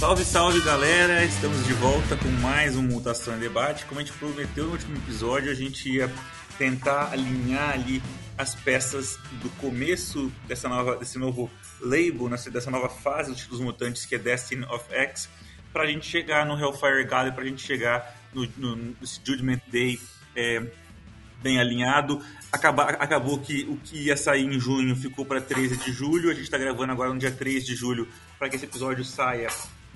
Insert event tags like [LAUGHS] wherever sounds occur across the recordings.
Salve, salve galera! Estamos de volta com mais um Mutação em Debate. Como a gente prometeu no último episódio, a gente ia tentar alinhar ali as peças do começo dessa nova, desse novo label, dessa nova fase dos mutantes que é Destiny of X, para a gente chegar no Hellfire Gala, para a gente chegar no, no, no Judgment Day é, bem alinhado. Acaba, acabou que o que ia sair em junho ficou para 13 de julho. A gente está gravando agora no dia 3 de julho para que esse episódio saia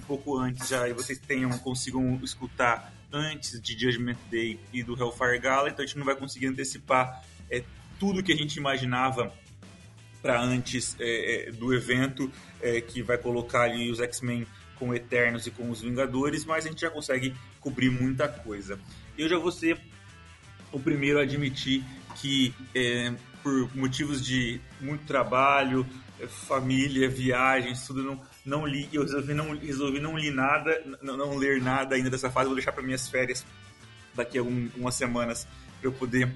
pouco antes já e vocês tenham consigam escutar antes de Judgment Day e do Hellfire Gala. Então a gente não vai conseguir antecipar é, tudo que a gente imaginava para antes é, é, do evento, é, que vai colocar ali os X-Men com Eternos e com os Vingadores, mas a gente já consegue cobrir muita coisa. Eu já vou ser o primeiro a admitir que é, por motivos de muito trabalho, é, família, viagens, tudo não, não li. Eu resolvi não, resolvi não ler nada, não, não ler nada ainda dessa fase. Vou deixar para minhas férias daqui a um, umas semanas para eu poder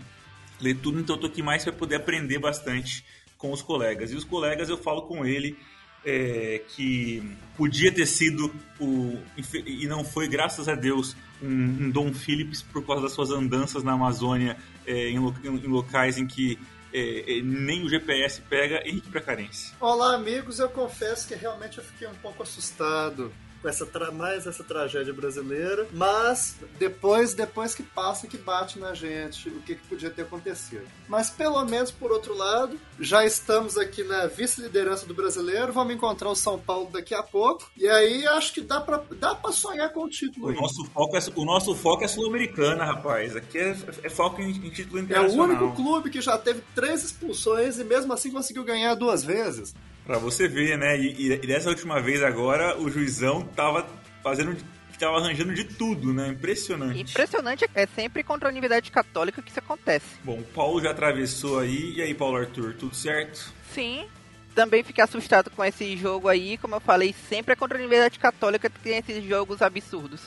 ler tudo. Então eu tô aqui mais para poder aprender bastante com os colegas. E os colegas eu falo com ele é, que podia ter sido o e não foi graças a Deus um, um Dom Phillips por causa das suas andanças na Amazônia é, em, em, locais em que é, é nem o GPS pega Henrique Precarense. Olá amigos, eu confesso que realmente eu fiquei um pouco assustado com essa mais essa tragédia brasileira, mas depois depois que passa que bate na gente o que, que podia ter acontecido. Mas pelo menos por outro lado, já estamos aqui na vice-liderança do brasileiro, vamos encontrar o São Paulo daqui a pouco, e aí acho que dá para dá para sonhar com o título. O nosso foco é o nosso foco é sul-americana, rapaz. Aqui é, é foco em, em título internacional. É o único clube que já teve três expulsões e mesmo assim conseguiu ganhar duas vezes. Pra você ver, né? E, e, dessa última vez agora, o juizão tava fazendo. Tava arranjando de tudo, né? Impressionante. Impressionante, é sempre contra a Universidade Católica que isso acontece. Bom, o Paulo já atravessou aí. E aí, Paulo Arthur, tudo certo? Sim, também fiquei assustado com esse jogo aí, como eu falei, sempre é contra a Universidade Católica que tem esses jogos absurdos.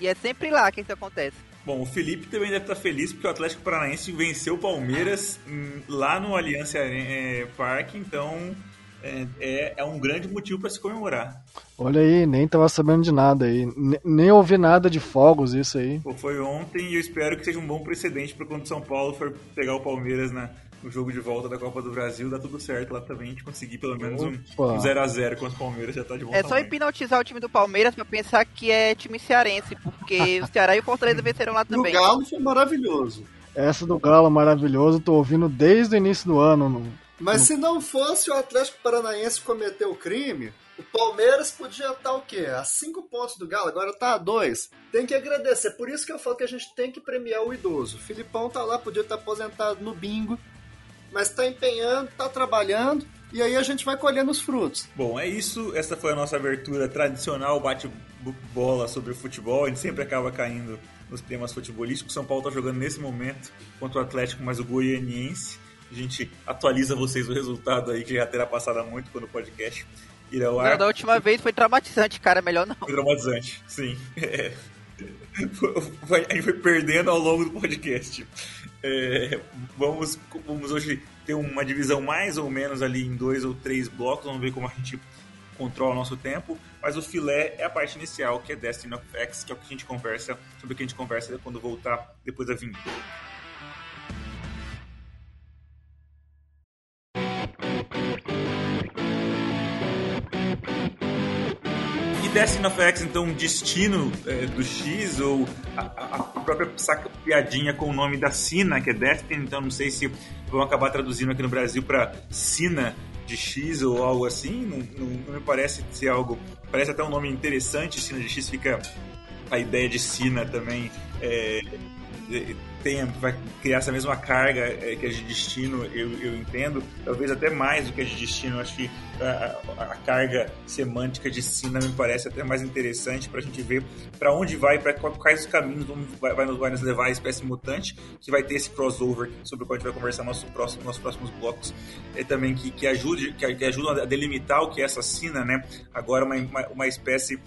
E é sempre lá que isso acontece. Bom, o Felipe também deve estar feliz porque o Atlético Paranaense venceu o Palmeiras hum, lá no Allianz é, Parque, então é, é, é um grande motivo para se comemorar. Olha aí, nem tava sabendo de nada aí. Nem, nem ouvi nada de fogos, isso aí. Pô, foi ontem e eu espero que seja um bom precedente para quando São Paulo for pegar o Palmeiras na, no jogo de volta da Copa do Brasil, dá tudo certo lá também, a gente conseguir pelo menos um 0x0 um contra o Palmeiras, já tá de bom É tamanho. só hipnotizar o time do Palmeiras pra pensar que é time cearense, porque [LAUGHS] o Ceará e o Fortaleza venceram lá também. O Galo foi maravilhoso. Essa do Galo maravilhoso, tô ouvindo desde o início do ano. Mas se não fosse o Atlético Paranaense cometer o crime, o Palmeiras podia estar o quê? A cinco pontos do Galo, agora tá a dois. Tem que agradecer. Por isso que eu falo que a gente tem que premiar o idoso. O Filipão tá lá, podia estar aposentado no bingo, mas tá empenhando, tá trabalhando. E aí a gente vai colhendo os frutos. Bom, é isso. Essa foi a nossa abertura tradicional, bate-bola sobre o futebol. A gente sempre acaba caindo nos temas futebolísticos. São Paulo tá jogando nesse momento contra o Atlético, mas o Goianiense. A gente atualiza vocês o resultado aí, que já terá passado há muito quando o podcast irá ao ar. Não, da última vez foi traumatizante, cara, melhor não. Foi traumatizante, sim. É. [LAUGHS] Foi, a gente foi perdendo ao longo do podcast. É, vamos, vamos hoje ter uma divisão mais ou menos ali em dois ou três blocos, vamos ver como a gente controla o nosso tempo, mas o filé é a parte inicial, que é Destiny of X, que é o que a gente conversa, sobre o que a gente conversa quando voltar depois da vinheta. Destiny of X, então, destino é, do X, ou a, a, própria saca, piadinha com o nome da Sina, que é Destiny, então não sei se vão acabar traduzindo aqui no Brasil para Sina de X ou algo assim, não, não, não, me parece ser algo. Parece até um nome interessante, Sina de X fica a ideia de Sina também. É, tem, vai criar essa mesma carga é, que a de destino, eu, eu entendo, talvez até mais do que a de destino. acho que a, a, carga semântica de Sina me parece até mais interessante para a gente ver para onde vai, para quais os caminhos vamos, vai, vai, nos, vai nos levar a espécie mutante, que vai ter esse crossover sobre o qual a gente vai conversar nos nosso próximo, nossos próximos blocos, é também que, que ajude que, que ajuda a delimitar o que é essa Sina, né? Agora uma, uma, uma espécie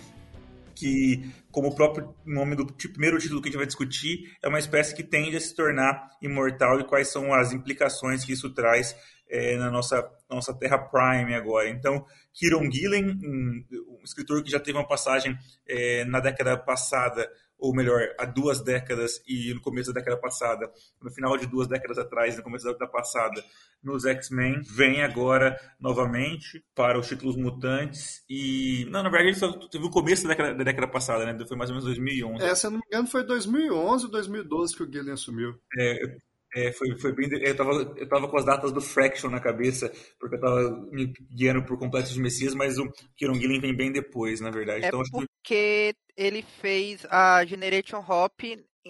que, como o próprio nome do primeiro título que a gente vai discutir, é uma espécie que tende a se tornar imortal e quais são as implicações que isso traz é, na nossa, nossa Terra Prime agora. Então, Kieron Gillen, um, um escritor que já teve uma passagem é, na década passada ou melhor, há duas décadas e no começo da década passada, no final de duas décadas atrás, no começo da década passada, nos X-Men, vem agora novamente para os títulos mutantes e... Não, na verdade só teve o começo da década, da década passada, né? Foi mais ou menos 2011. É, se eu não me engano foi 2011 ou 2012 que o Gillian assumiu. É, é, foi, foi bem. Eu tava, eu tava com as datas do Fraction na cabeça, porque eu tava me guiando por Complexo de Messias, mas o Kieron Gillen vem bem depois, na verdade. É então, porque ele fez a Generation Hop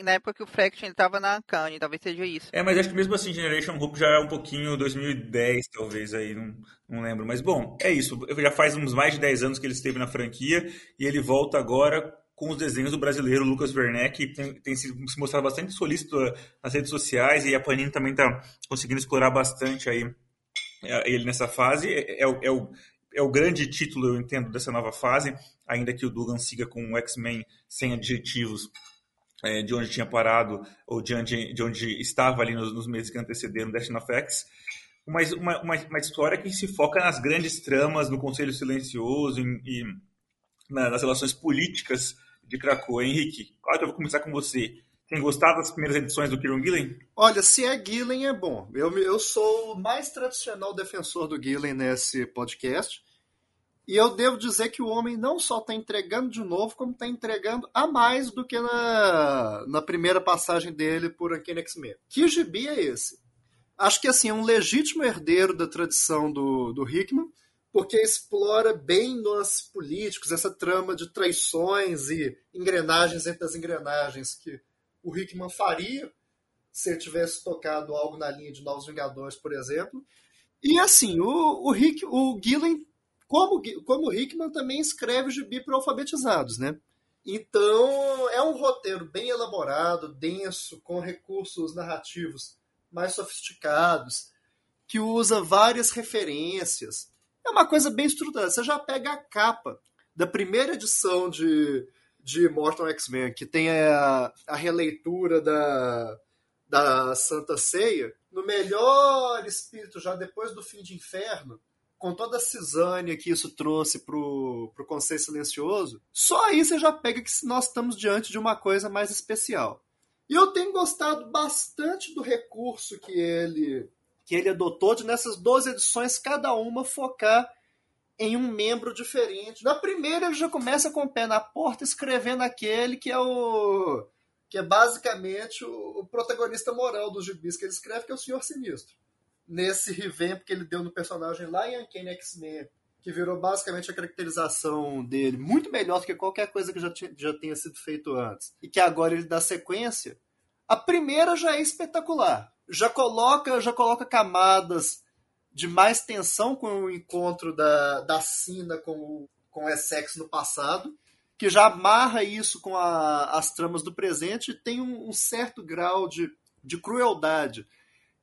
na época que o Fraction estava na Uncanny, talvez seja isso. É, mas acho que mesmo assim, Generation Hop já é um pouquinho 2010, talvez, aí, não, não lembro. Mas bom, é isso. Já faz uns mais de 10 anos que ele esteve na franquia e ele volta agora com os desenhos do brasileiro Lucas Werneck, que tem, tem se, mostrado bastante solícito nas redes sociais e a Panini também está conseguindo explorar bastante aí é, ele nessa fase. É, é, é, o, é o grande título, eu entendo, dessa nova fase, ainda que o Dugan siga com o X-Men sem adjetivos é, de onde tinha parado ou de onde, de onde estava ali nos, nos meses que antecederam Destiny of X. Mas uma, uma, uma, história que se foca nas grandes tramas, no Conselho Silencioso e, e nas relações políticas de Krakow. Henrique, claro que eu vou começar com você. Tem gostado das primeiras edições do Kieron Gillen? Olha, se é Gillen é bom. Eu, eu sou o mais tradicional defensor do Gillen nesse podcast. E eu devo dizer que o homem não só está entregando de novo, como está entregando a mais do que na, na primeira passagem dele por Uncanny X-Men. Que gibi é esse? Acho que assim, é um legítimo herdeiro da tradição do, do Hickman, porque explora bem nós políticos, essa trama de traições e engrenagens entre as engrenagens que o Hickman faria se ele tivesse tocado algo na linha de Novos Vingadores, por exemplo. E assim, o, o, Rick, o Gillen, como, como o Hickman, também escreve gibi para alfabetizados, né? Então, é um roteiro bem elaborado, denso, com recursos narrativos mais sofisticados, que usa várias referências é uma coisa bem estruturada. Você já pega a capa da primeira edição de, de Mortal X-Men, que tem a, a releitura da, da Santa Ceia, no melhor espírito, já depois do fim de inferno, com toda a cisânia que isso trouxe pro, pro Conselho Silencioso, só aí você já pega que nós estamos diante de uma coisa mais especial. E eu tenho gostado bastante do recurso que ele que ele adotou de nessas 12 edições, cada uma focar em um membro diferente. Na primeira ele já começa com o pé na porta escrevendo aquele que é o que é basicamente o, o protagonista moral dos gibis que ele escreve, que é o Senhor Sinistro. Nesse revamp que ele deu no personagem lá em Uncanny X-Men, que virou basicamente a caracterização dele muito melhor do que qualquer coisa que já, tinha, já tenha sido feito antes. E que agora ele dá sequência. A primeira já é espetacular já coloca, já coloca camadas de mais tensão com o encontro da, da Sina com, com o Essex no passado, que já amarra isso com a, as tramas do presente e tem um, um, certo grau de, de crueldade.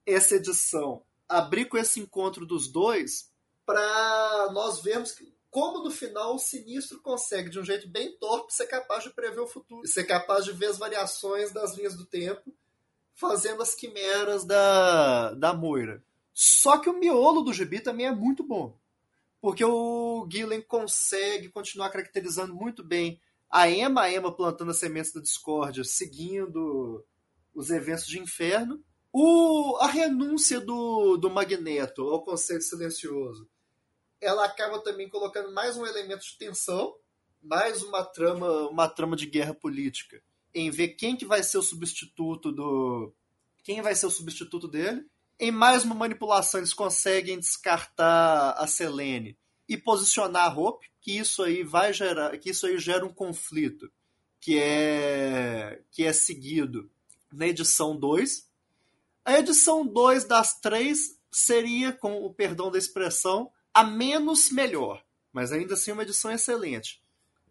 Essa edição abrir com esse encontro dos dois para nós vermos que, como no final o sinistro consegue, de um jeito bem torpe, ser capaz de prever o futuro, ser capaz de ver as variações das linhas do tempo fazendo as quimeras da, da Moira. Só que o miolo do gibi também é muito bom. Porque o Gillen consegue continuar caracterizando muito bem a Emma, a Emma plantando as sementes da discórdia, seguindo os eventos de inferno. O, a renúncia do, do Magneto ao Conselho Silencioso, ela acaba também colocando mais um elemento de tensão, mais uma trama, uma trama de guerra política em ver quem que vai ser o substituto do. Quem vai ser o substituto dele. Em mais uma manipulação, eles conseguem descartar a Selene e posicionar a Hope, que isso aí vai gerar. que isso aí gera um conflito que é, que é seguido na edição 2. A edição 2 das três seria, com o perdão da expressão, a menos melhor, mas ainda assim uma edição excelente.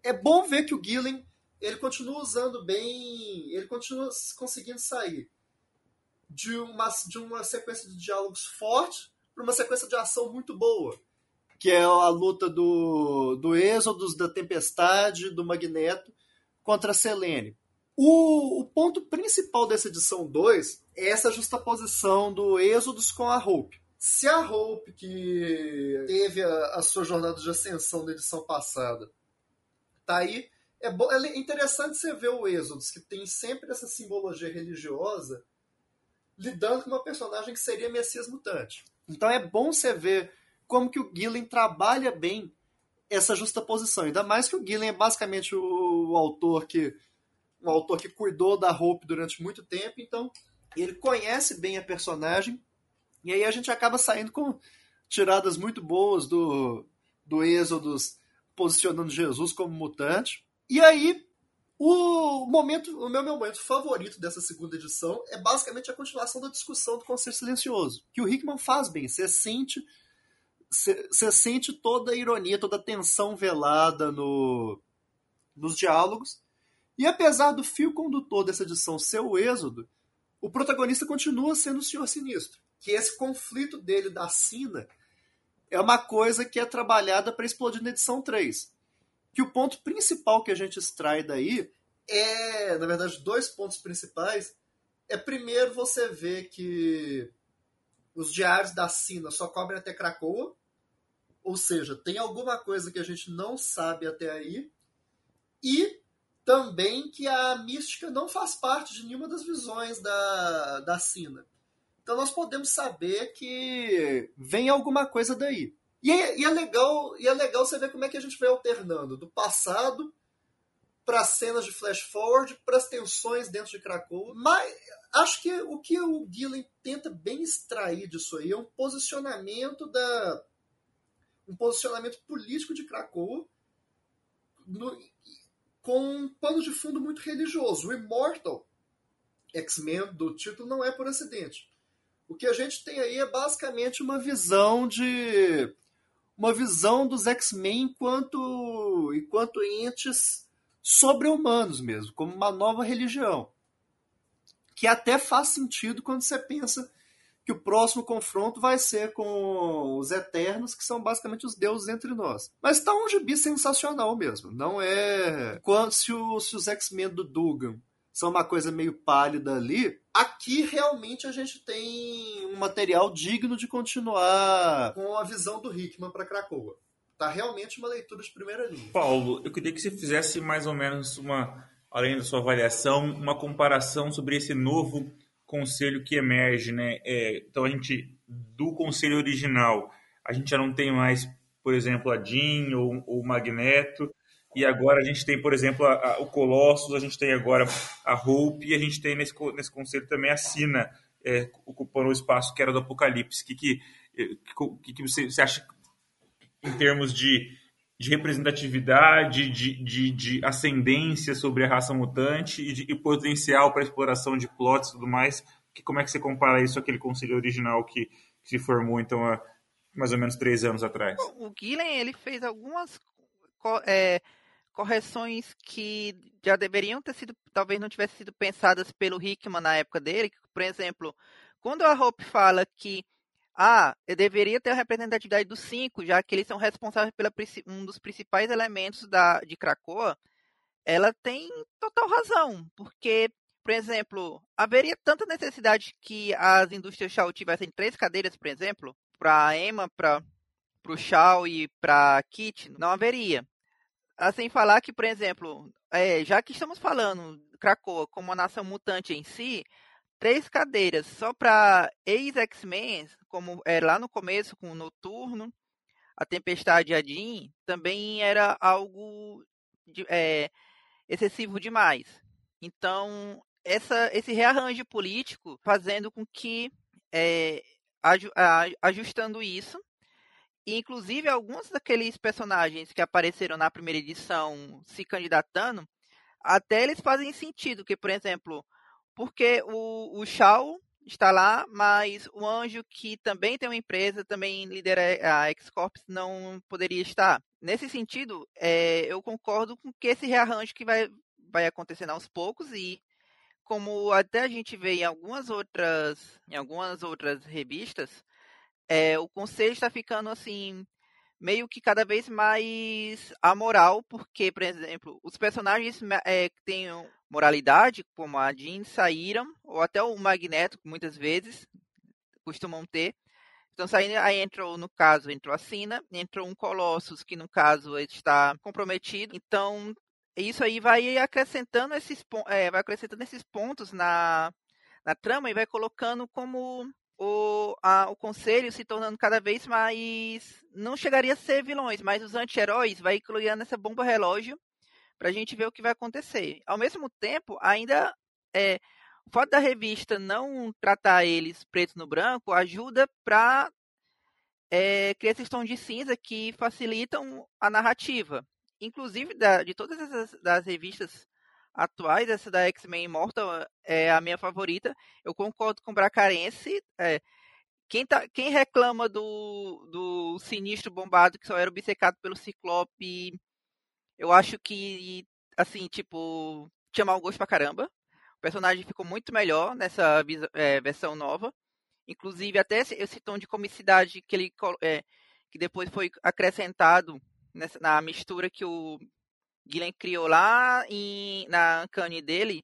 É bom ver que o Gillen ele continua usando bem, ele continua conseguindo sair de uma, de uma sequência de diálogos forte para uma sequência de ação muito boa, que é a luta do, do Êxodos, da Tempestade, do Magneto contra a Selene. O, o ponto principal dessa edição 2 é essa justaposição do Êxodos com a Hope. Se a Hope, que teve a, a sua jornada de ascensão na edição passada, tá aí, é, é interessante você ver o Êxodo, que tem sempre essa simbologia religiosa, lidando com uma personagem que seria Messias mutante. Então é bom você ver como que o Gillen trabalha bem essa justaposição. Ainda mais que o Gillen é basicamente o, o autor que um autor que cuidou da Hope durante muito tempo, então ele conhece bem a personagem e aí a gente acaba saindo com tiradas muito boas do, do Êxodos posicionando Jesus como mutante. E aí o momento, o meu momento favorito dessa segunda edição é basicamente a continuação da discussão do Conselho Silencioso, que o Hickman faz bem. Você sente você sente toda a ironia, toda a tensão velada no, nos diálogos. E apesar do fio condutor dessa edição ser o êxodo, o protagonista continua sendo o Senhor Sinistro. Que esse conflito dele da Sina é uma coisa que é trabalhada para explodir na edição 3. Que o ponto principal que a gente extrai daí é, na verdade, dois pontos principais. É primeiro você ver que os diários da Sina só cobrem até Cracoa, ou seja, tem alguma coisa que a gente não sabe até aí. E também que a mística não faz parte de nenhuma das visões da, da Sina. Então nós podemos saber que vem alguma coisa daí. E é, e é, legal, e é legal você ver como é que a gente vai alternando do passado para cenas de flash forward, para as tensões dentro de Krakow. Mas acho que o que o Gillen tenta bem extrair disso aí é um posicionamento da um posicionamento político de Krakow no, com um pano de fundo muito religioso. O Immortal X-Men do título não é por acidente. O que a gente tem aí é basicamente uma visão de uma visão dos X-Men enquanto enquanto entes sobre-humanos mesmo, como uma nova religião. Que até faz sentido quando você pensa que o próximo confronto vai ser com os Eternos, que são basicamente os deuses entre nós. Mas tá um gibi sensacional mesmo. Não é. Quando, se, os X-Men do Dugan são uma coisa meio pálida ali, aqui realmente a gente tem um material digno de continuar com a visão do Hickman para Krakoa. Tá realmente uma leitura de primeira linha. Paulo, eu queria que você fizesse mais ou menos uma, além da sua avaliação, uma comparação sobre esse novo conselho que emerge, né? É, então a gente do conselho original a gente já não tem mais, por exemplo, a Jean ou, o Magneto e agora a gente tem, por exemplo, a, a, o Colossus, a gente tem agora a Hope e a gente tem nesse, nesse conselho também a Sina é, ocupando o espaço que era do Apocalipse. O que, que, que, que você, você acha em termos de de representatividade, de, de, de, ascendência sobre a raça mutante e, de, e potencial para exploração de plots e tudo mais. Que, como é que você compara isso àquele conselho original que, que se formou então há mais ou menos três anos atrás? O Gillen ele fez algumas é, correções que já deveriam ter sido, talvez não tivessem sido pensadas pelo Hickman na época dele. Por exemplo, quando a Hope fala que ah, eu deveria ter a representatividade dos cinco, já que eles são responsáveis pela um dos principais elementos da, de Krakoa. Ela tem total razão, porque, por exemplo, haveria tanta necessidade que as indústrias Shaw tivessem três cadeiras, por exemplo, para Emma, para o Shaw e para Kit, não haveria. Assim, falar que, por exemplo, é, já que estamos falando Krakoa como uma nação mutante em si, três cadeiras só para ex-X-Men, como era lá no começo com o Noturno, a Tempestade e a Jean, também era algo de, é, excessivo demais. Então, essa, esse rearranjo político fazendo com que, é, ajustando isso, e inclusive alguns daqueles personagens que apareceram na primeira edição se candidatando, até eles fazem sentido, que, por exemplo, porque o, o Shao está lá, mas o Anjo, que também tem uma empresa, também lidera a X-Corps, não poderia estar. Nesse sentido, é, eu concordo com que esse rearranjo que vai, vai acontecendo aos poucos e como até a gente vê em algumas outras, em algumas outras revistas, é, o conselho está ficando assim meio que cada vez mais amoral, porque, por exemplo, os personagens é, que têm moralidade, como a Jean, saíram, ou até o Magneto, muitas vezes, costumam ter, estão saindo, aí entrou, no caso, entrou a Sina, entrou um Colossus, que no caso está comprometido. Então, isso aí vai acrescentando esses, é, vai acrescentando esses pontos na, na trama e vai colocando como o, a, o conselho se tornando cada vez mais. Não chegaria a ser vilões, mas os anti-heróis vai criando essa bomba relógio para a gente ver o que vai acontecer. Ao mesmo tempo, ainda é, o fato da revista não tratar eles preto no branco ajuda para é, criar esses tons de cinza que facilitam a narrativa. Inclusive, da, de todas as das revistas atuais, essa da X-Men Immortal é a minha favorita. Eu concordo com o Bracarense. É, quem, tá, quem reclama do, do sinistro bombado que só era obcecado pelo Ciclope, eu acho que, assim, tipo, tinha mau gosto pra caramba. O personagem ficou muito melhor nessa é, versão nova. Inclusive, até esse, esse, tom de comicidade que ele é, que depois foi acrescentado nessa, na mistura que o Gillen criou lá em, na Uncanny dele,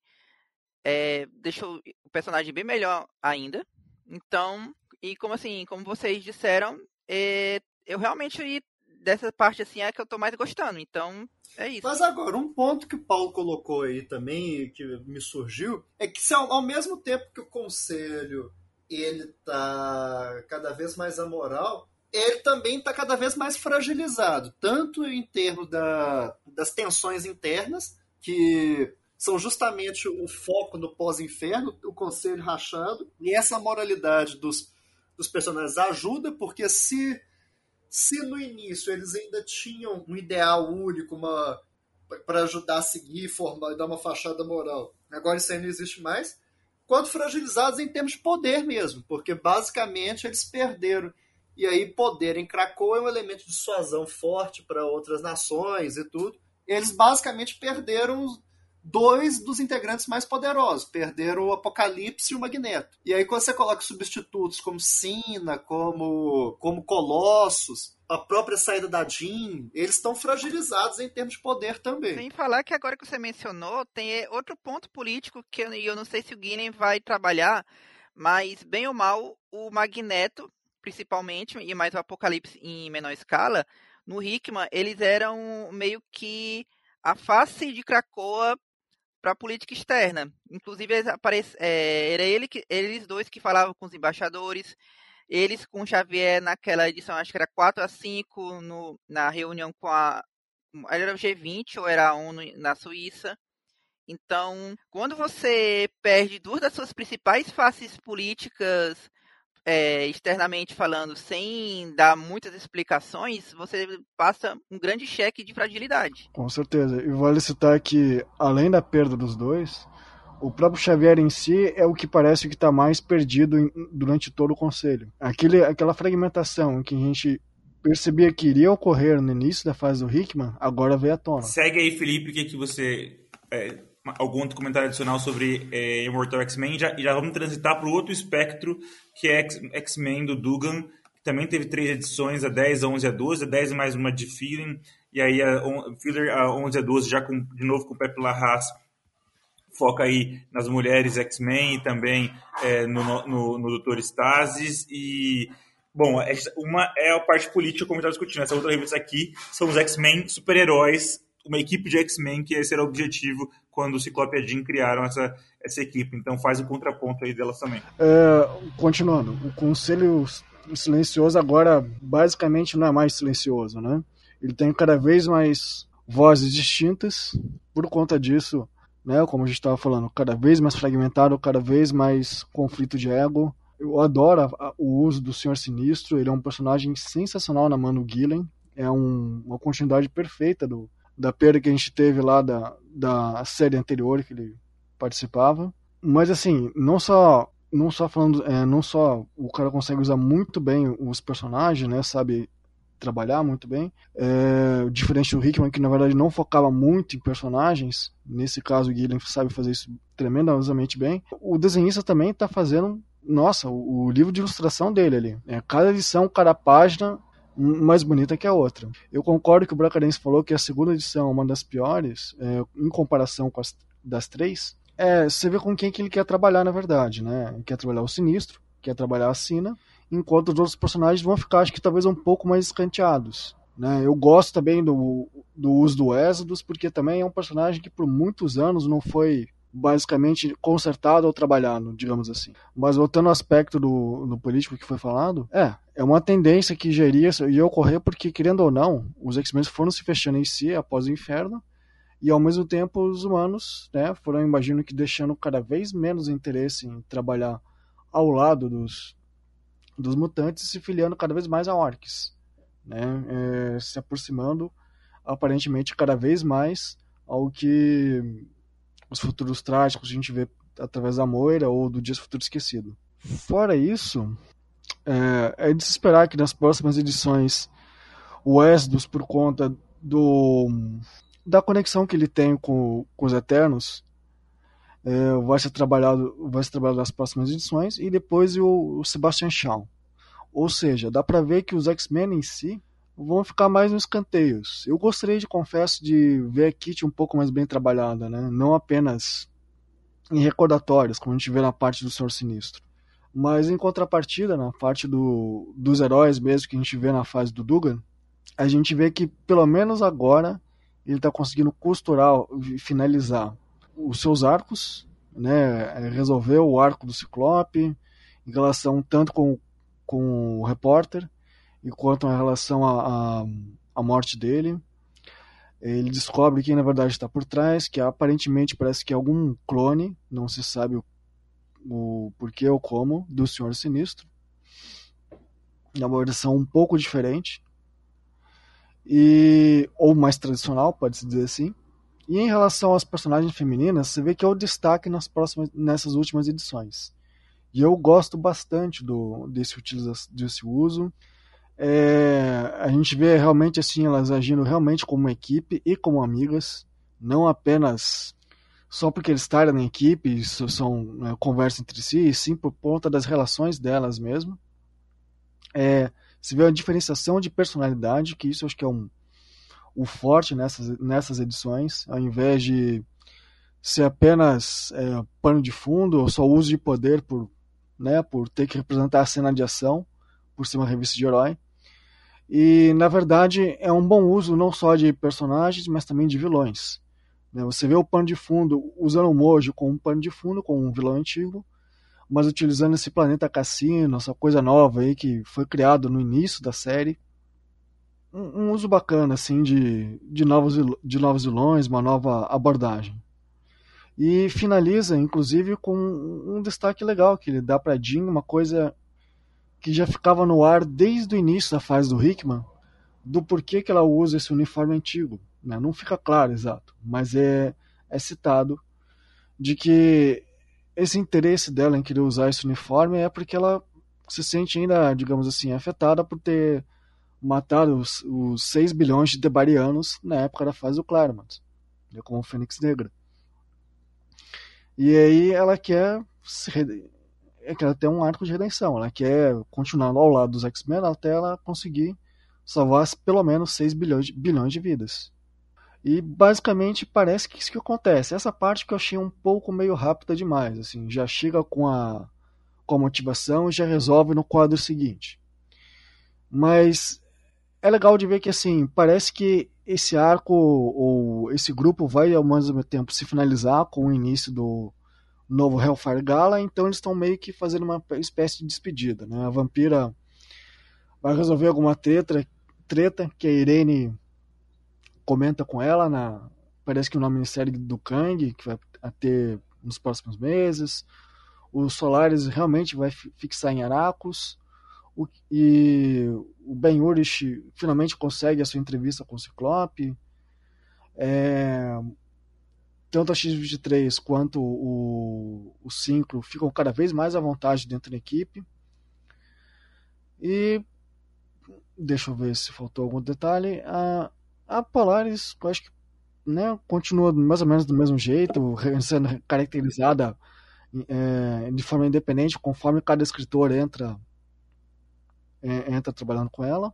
é, deixou o personagem bem melhor ainda. Então, e como assim, como vocês disseram, é, eu realmente dessa parte assim é que eu tô mais gostando. Então, é isso. Mas agora, um ponto que o Paulo colocou aí também, que me surgiu, é que se ao, ao mesmo tempo que o conselho ele tá cada vez mais amoral, ele também está cada vez mais fragilizado, tanto em termos da, das tensões internas, que são justamente o foco no pós-inferno, o conselho rachado, e essa moralidade dos, dos personagens ajuda, porque se se no início eles ainda tinham um ideal único, uma para ajudar a seguir, formar, dar uma fachada moral, agora isso aí não existe mais. Quanto fragilizados em termos de poder mesmo, porque basicamente eles perderam. E aí, poder em Krakow é um elemento de dissuasão forte para outras nações e tudo. Eles basicamente perderam dois dos integrantes mais poderosos. Perderam o Apocalipse e o Magneto. E aí, quando você coloca substitutos como Sina, como, como Colossus, a própria saída da Jean, eles estão fragilizados em termos de poder também. Sem falar que agora que você mencionou, tem outro ponto político que eu, eu não sei se o Guinness vai trabalhar, mas bem ou mal, o Magneto, principalmente, e mais o Apocalipse em menor escala, no Hickman, eles eram meio que a face de Krakoa para a política externa. Inclusive, aparece, é, era ele que, eles dois que falavam com os embaixadores, eles com Xavier naquela edição, acho que era 4 a 5 no, na reunião com a. Era o G20 ou era a ONU na Suíça. Então, quando você perde duas das suas principais faces políticas é, externamente falando, sem dar muitas explicações, você passa um grande cheque de fragilidade. Com certeza. E vale citar que, além da perda dos dois, o próprio Xavier em si é o que parece que está mais perdido em, durante todo o conselho. Aquele, aquela fragmentação que a gente percebia que iria ocorrer no início da fase do Hickman, agora veio à tona. Segue aí, Felipe, o que, que você é, algum comentário adicional sobre é, Immortal X-Men e já vamos transitar para o outro espectro que é X-Men do Dugan, que também teve três edições, a 10, a 11 a 12, a 10 mais uma de Feeling, e aí a Filler a 11 a 12 já com, de novo com o Pepe Larraz, foca aí nas mulheres X-Men e também é, no, no, no Doutor Stasis e Bom, uma é a parte política, como estava discutindo. Essa outra revista aqui são os X-Men super-heróis uma equipe de X-Men, que esse era o objetivo quando o Ciclope e a Jean criaram essa, essa equipe. Então faz o contraponto aí delas também. É, continuando, o Conselho Silencioso agora basicamente não é mais silencioso, né? Ele tem cada vez mais vozes distintas, por conta disso, né, como a gente estava falando, cada vez mais fragmentado, cada vez mais conflito de ego. Eu adoro o uso do Senhor Sinistro, ele é um personagem sensacional na mano Gillen, é um, uma continuidade perfeita do, da perda que a gente teve lá da, da série anterior que ele participava. Mas assim, não só não só falando, é, não só o cara consegue usar muito bem os personagens, né, sabe trabalhar muito bem, é, diferente do Hickman que na verdade não focava muito em personagens. Nesse caso, o Guilherme sabe fazer isso tremendamente bem. O desenhista também está fazendo nossa, o, o, livro de ilustração dele ali. É, cada edição, cada página mais bonita que a outra. Eu concordo que o Bracarense falou que a segunda edição é uma das piores, é, em comparação com as das três. É, você vê com quem que ele quer trabalhar, na verdade, né? Ele quer trabalhar o Sinistro, quer trabalhar a Sina, enquanto os outros personagens vão ficar, acho que talvez um pouco mais escanteados. Né? Eu gosto também do, do uso do Exodus, porque também é um personagem que por muitos anos não foi basicamente consertado ou trabalhado, digamos assim. Mas voltando ao aspecto do, do político que foi falado, é, é uma tendência que geria ia ocorrer porque, querendo ou não, os X-Men foram se fechando em si após o inferno, e ao mesmo tempo os humanos né, foram, imagino que, deixando cada vez menos interesse em trabalhar ao lado dos, dos mutantes e se filiando cada vez mais a orcs, né, é, se aproximando aparentemente cada vez mais ao que os futuros trágicos a gente vê através da Moira ou do Dias Futuro Esquecido. Fora isso, é, é de se esperar que nas próximas edições o Esdras, por conta do da conexão que ele tem com, com os Eternos, é, vai ser trabalhado vai ser trabalhado nas próximas edições e depois o, o Sebastian Shaw. Ou seja, dá para ver que os X-Men em si vão ficar mais nos canteios. Eu gostaria de, confesso, de ver a Kit um pouco mais bem trabalhada, né? Não apenas em recordatórios, como a gente vê na parte do Senhor Sinistro. Mas em contrapartida, na parte do, dos heróis mesmo que a gente vê na fase do Dugan, a gente vê que pelo menos agora ele está conseguindo costurar e finalizar os seus arcos, né? Resolver o arco do Ciclope em relação tanto com, com o repórter e quanto a relação à, à, morte dele. Ele descobre quem na verdade está por trás, que aparentemente parece que é algum clone, não se sabe o, o porquê ou como, do Senhor Sinistro. É uma versão um pouco diferente, e ou mais tradicional, pode-se dizer assim. E em relação às personagens femininas, você vê que é o destaque nas próximas, nessas últimas edições. E eu gosto bastante do, desse, desse uso. É, a gente vê realmente assim elas agindo realmente como equipe e como amigas, não apenas só porque eles estarem na equipe, isso são é, conversam entre si, e sim por conta das relações delas mesmo. É, se vê uma diferenciação de personalidade, que isso acho que é um, o forte nessas, nessas edições, ao invés de ser apenas é, pano de fundo ou só uso de poder por, né, por ter que representar a cena de ação, por ser uma revista de herói. E, na verdade, é um bom uso não só de personagens, mas também de vilões. Né? Você vê o pano de fundo usando o Mojo como um pano de fundo, com um vilão antigo, mas utilizando esse planeta cassino, essa coisa nova aí que foi criado no início da série. Um, um uso bacana, assim, de, de, novos, de novos vilões, uma nova abordagem. E finaliza, inclusive, com um destaque legal que ele dá para Jean, uma coisa que já ficava no ar desde o início da fase do Hickman, do porquê que ela usa esse uniforme antigo. Né? Não fica claro, exato, mas é, é citado de que esse interesse dela em querer usar esse uniforme é porque ela se sente ainda, digamos assim, afetada por ter matado os, os 6 bilhões de debarianos na época da fase do Claremont, né, como Fênix Negra. E aí ela quer se é que ela tem um arco de redenção. Ela quer continuar ao lado dos X-Men até ela conseguir salvar pelo menos 6 bilhões de, bilhões de vidas. E basicamente parece que isso que acontece. Essa parte que eu achei um pouco meio rápida demais. Assim, já chega com a, com a motivação e já resolve no quadro seguinte. Mas é legal de ver que assim parece que esse arco ou esse grupo vai ao mesmo tempo se finalizar com o início do, novo Hellfire Gala, então eles estão meio que fazendo uma espécie de despedida. Né? A vampira vai resolver alguma treta, treta que a Irene comenta com ela, na, parece que no Ministério do Kang, que vai ter nos próximos meses. O Solaris realmente vai fixar em Aracos. O, e o Ben Urich finalmente consegue a sua entrevista com o Ciclope. É, tanto a X23 quanto o, o Synchro ficam cada vez mais à vontade dentro da equipe. E deixa eu ver se faltou algum detalhe. A, a Polaris, eu acho que né, continua mais ou menos do mesmo jeito, sendo caracterizada é, de forma independente conforme cada escritor entra, é, entra trabalhando com ela.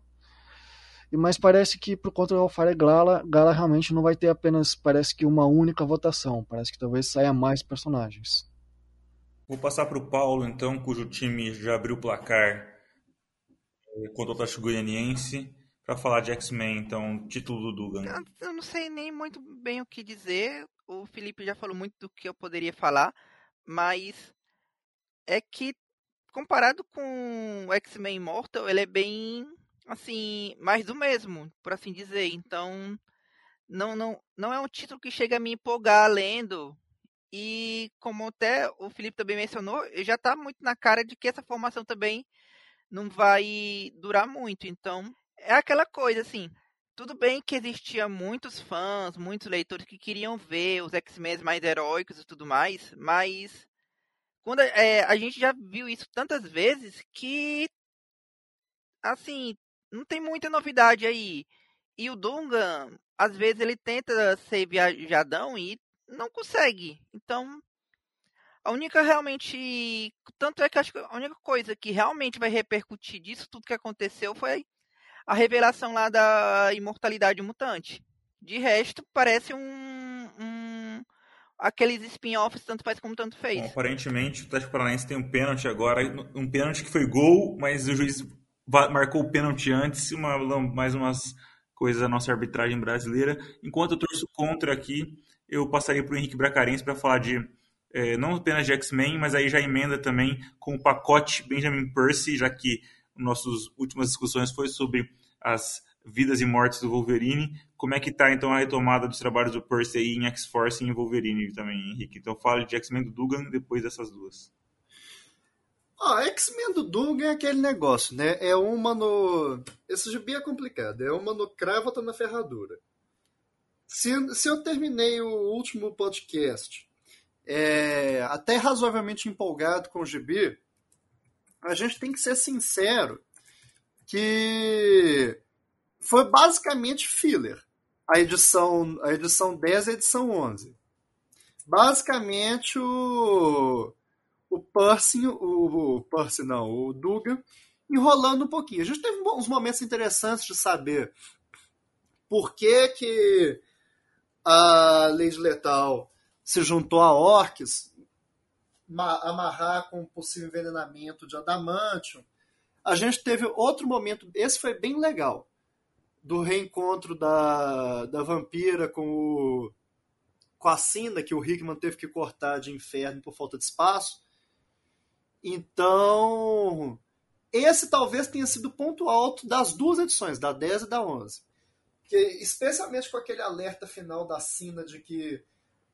Mas parece que por conta do Alfare Gala, Gala realmente não vai ter apenas, parece que uma única votação. Parece que talvez saia mais personagens. Vou passar para o Paulo, então, cujo time já abriu o placar contra o Atlético Goianiense para falar de X-Men, então, título do Dugan. Eu, eu não sei nem muito bem o que dizer. O Felipe já falou muito do que eu poderia falar, mas é que comparado com o X-Men Immortal, ele é bem assim, mais do mesmo, por assim dizer. Então, não não não é um título que chega a me empolgar lendo. E como até o Felipe também mencionou, já está muito na cara de que essa formação também não vai durar muito. Então, é aquela coisa assim, tudo bem que existia muitos fãs, muitos leitores que queriam ver os X-Men mais heróicos e tudo mais, mas quando é, a gente já viu isso tantas vezes que assim não tem muita novidade aí. E o Dungan, às vezes ele tenta ser viajadão e não consegue. Então, a única realmente. Tanto é que acho que a única coisa que realmente vai repercutir disso tudo que aconteceu foi a revelação lá da imortalidade mutante. De resto, parece um. um aqueles spin-offs, tanto faz como tanto fez. Bom, aparentemente, o Atlético Paranaense tem um pênalti agora. Um pênalti que foi gol, mas o juiz marcou o pênalti antes, uma, mais umas coisas da nossa arbitragem brasileira. Enquanto eu torço contra aqui, eu passaria para o Henrique Bracarense para falar de é, não apenas de X-Men, mas aí já emenda também com o pacote Benjamin Percy, já que nossas últimas discussões foi sobre as vidas e mortes do Wolverine. Como é que está então a retomada dos trabalhos do Percy aí em X-Force e em Wolverine também, Henrique? Então fale de X-Men do Dugan depois dessas duas. Ah, X-Men do Doom é aquele negócio, né? É uma no. Esse gibi é complicado. É uma no cravo, outra na ferradura. Se, se eu terminei o último podcast é, até razoavelmente empolgado com o gibi, a gente tem que ser sincero que foi basicamente filler. A edição, a edição 10 e a edição 11. Basicamente o o Percy, o, o Percy não, o Dugan, enrolando um pouquinho. A gente teve uns momentos interessantes de saber por que, que a Lady Letal se juntou a Orcs, amarrar com possível envenenamento de adamantium. A gente teve outro momento, esse foi bem legal, do reencontro da, da vampira com o com a Cinda, que o Hickman teve que cortar de inferno por falta de espaço. Então, esse talvez tenha sido o ponto alto das duas edições, da 10 e da 11. Que, especialmente com aquele alerta final da Sina de que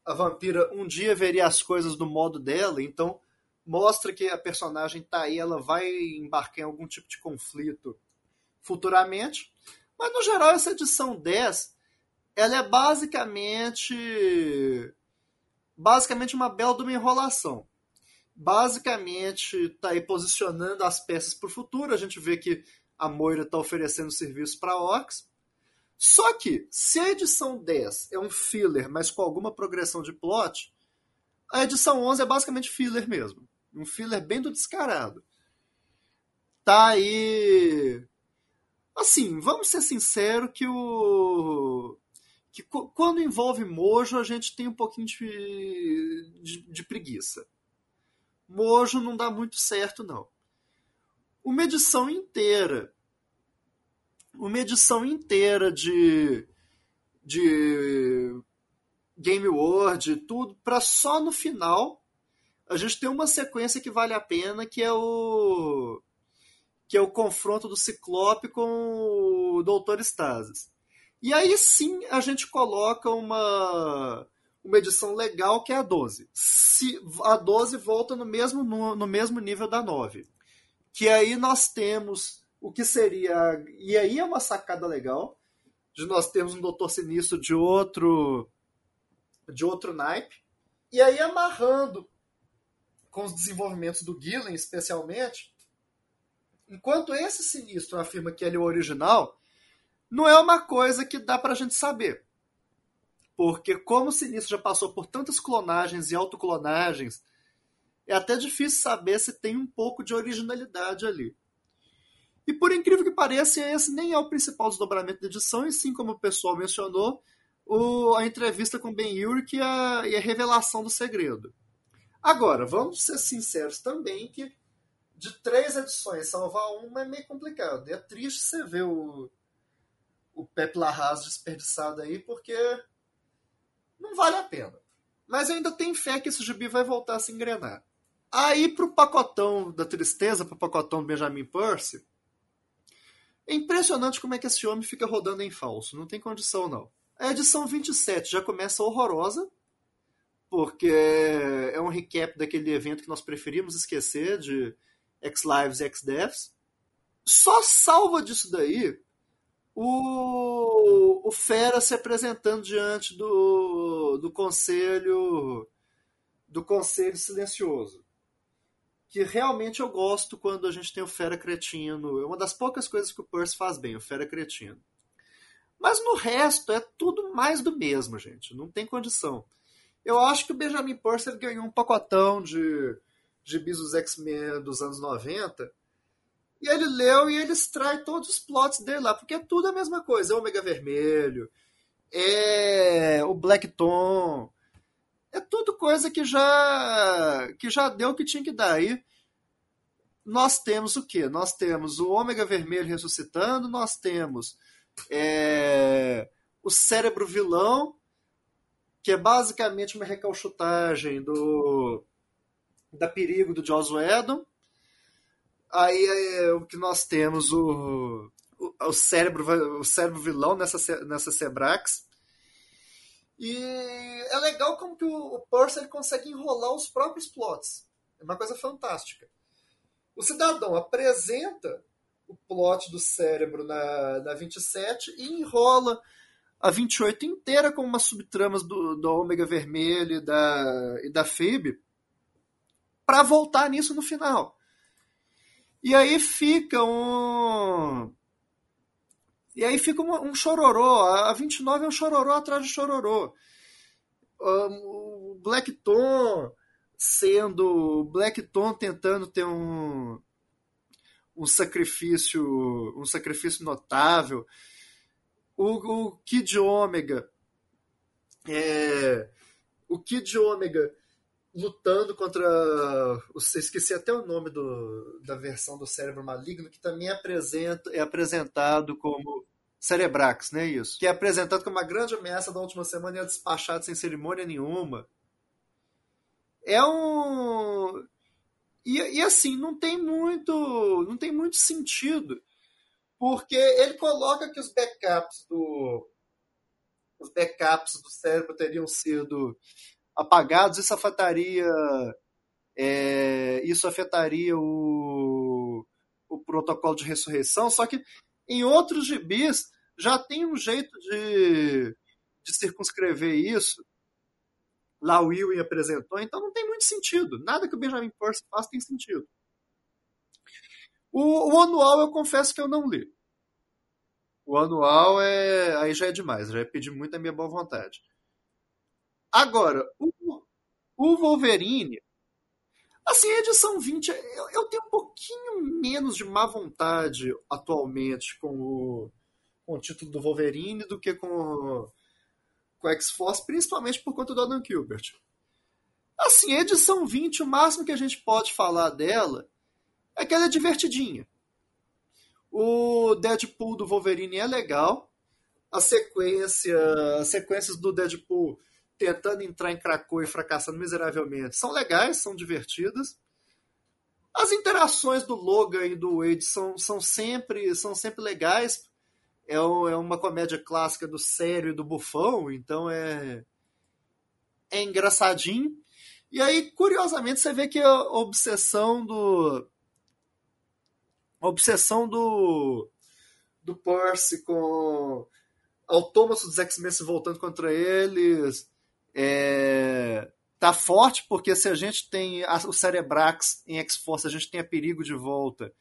a vampira um dia veria as coisas do modo dela, então mostra que a personagem tá aí, ela vai embarcar em algum tipo de conflito futuramente. Mas no geral essa edição 10, ela é basicamente basicamente uma bela de uma enrolação basicamente está aí posicionando as peças para o futuro. A gente vê que a Moira está oferecendo serviço para a Ox. Só que, se a edição 10 é um filler, mas com alguma progressão de plot, a edição 11 é basicamente filler mesmo. Um filler bem do descarado. Tá aí. Assim, vamos ser sinceros que o. Que quando envolve Mojo, a gente tem um pouquinho de, de, de preguiça. Mojo não dá muito certo, não. Uma edição inteira. Uma edição inteira de. de. Game World, tudo, para só no final a gente tem uma sequência que vale a pena, que é o. que é o confronto do Ciclope com o Doutor Stasis. E aí sim a gente coloca uma uma edição legal que é a 12. Se, a 12 volta no mesmo, no, no mesmo nível da 9. Que aí nós temos o que seria. E aí é uma sacada legal. De nós temos um Doutor Sinistro de outro. de outro naipe. E aí amarrando com os desenvolvimentos do Gillen, especialmente. Enquanto esse sinistro afirma que ele é o original, não é uma coisa que dá pra gente saber. Porque como o Sinistro já passou por tantas clonagens e autoclonagens, é até difícil saber se tem um pouco de originalidade ali. E por incrível que pareça, esse nem é o principal desdobramento da edição, e sim, como o pessoal mencionou, o, a entrevista com Ben Urich e a, e a revelação do segredo. Agora, vamos ser sinceros também que de três edições, salvar uma é meio complicado. É triste você ver o, o Pepe Larraz desperdiçado aí, porque não vale a pena. Mas ainda tem fé que esse gibi vai voltar a se engrenar. Aí pro pacotão da tristeza, pro pacotão Benjamin Percy, é impressionante como é que esse homem fica rodando em falso. Não tem condição, não. A edição 27 já começa horrorosa, porque é um recap daquele evento que nós preferimos esquecer, de X-Lives e X-Deaths. Só salva disso daí o, o Fera se apresentando diante do, do conselho do conselho silencioso que realmente eu gosto quando a gente tem o Fera Cretino. É uma das poucas coisas que o Percy faz bem, o Fera Cretino. Mas no resto é tudo mais do mesmo, gente. Não tem condição. Eu acho que o Benjamin Percy ganhou um pacotão de gibis dos X-Men dos anos 90. E ele leu e ele extrai todos os plots dele lá, porque é tudo a mesma coisa. É o Omega Vermelho, é o Black Tom, é tudo coisa que já que já deu o que tinha que dar. Aí nós temos o que? Nós temos o ômega vermelho ressuscitando, nós temos é, o cérebro vilão, que é basicamente uma recalchutagem do da perigo do Joss Whedon. Aí é, o que nós temos o, o, o, cérebro o cérebro vilão nessa nessa Sebrax e é legal como que o, o Percy ele consegue enrolar os próprios plots. É uma coisa fantástica. O cidadão apresenta o plot do cérebro na, na 27 e enrola a 28 inteira com umas subtramas do, do Ômega Vermelho e da, e da Phoebe para voltar nisso no final. E aí fica um e aí fica um, um chororô. A 29 é um chororô atrás de chororô. Um, o Black Tom sendo. Black Tom tentando ter um. Um sacrifício, um sacrifício notável. O, o Kid Ômega, é, o Kid Ômega lutando contra. Esqueci até o nome do, da versão do cérebro maligno, que também apresenta, é apresentado como Cerebrax, né? Isso. Que é apresentado como uma grande ameaça da última semana e é despachado sem cerimônia nenhuma. É um. E, e assim, não tem muito. Não tem muito sentido. Porque ele coloca que os backups do. Os backups do cérebro teriam sido apagados, isso afetaria. É, isso afetaria o, o protocolo de ressurreição, só que em outros gibis já tem um jeito de, de circunscrever isso. Lá o Will apresentou, então não tem muito sentido. Nada que o Benjamin Percy faz tem sentido. O, o, anual eu confesso que eu não li. O anual é. Aí já é demais, já é pedir muito a minha boa vontade. Agora, o, o Wolverine Assim, a edição 20, eu, eu, tenho um pouquinho menos de má vontade atualmente com o, com o título do Wolverine do que com, com o X-Force, principalmente por conta do Adam Gilbert. Assim, a edição 20, o máximo que a gente pode falar dela é que ela é divertidinha. O Deadpool do Wolverine é legal. A sequência, as sequências do Deadpool tentando entrar em Krakow e fracassando miseravelmente são legais, são divertidas. As interações do Logan e do Wade são, são, sempre, são sempre legais. É, é uma comédia clássica do sério e do bufão, então é, é engraçadinho. E aí, curiosamente, você vê que a obsessão do. A obsessão do. do Percy com autômatos dos X-Men se voltando contra eles, é, tá forte porque se a gente tem a, o Cerebrax em X-Force, a gente tem a perigo de volta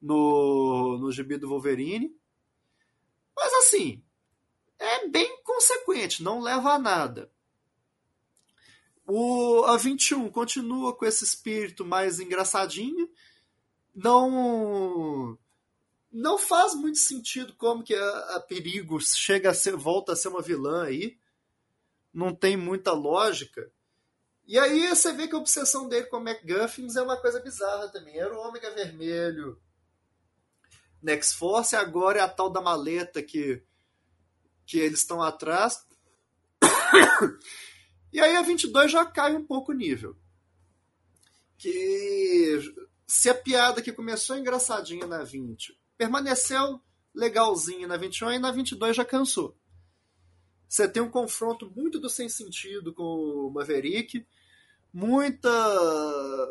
no, no gibi do Wolverine. Mas assim, é bem consequente, não leva a nada. O a 21 continua com esse espírito mais engraçadinho. Não não faz muito sentido como que a, a perigo chega a ser volta a ser uma vilã aí não tem muita lógica. E aí você vê que a obsessão dele com MacGuffins é uma coisa bizarra também. Era o Ômega Vermelho na X-Force, agora é a tal da maleta que, que eles estão atrás. [COUGHS] e aí a 22 já cai um pouco o nível. Que se a piada que começou engraçadinha na 20 permaneceu legalzinha na 21 e na 22 já cansou. Você tem um confronto muito do sem sentido com o Maverick, muita,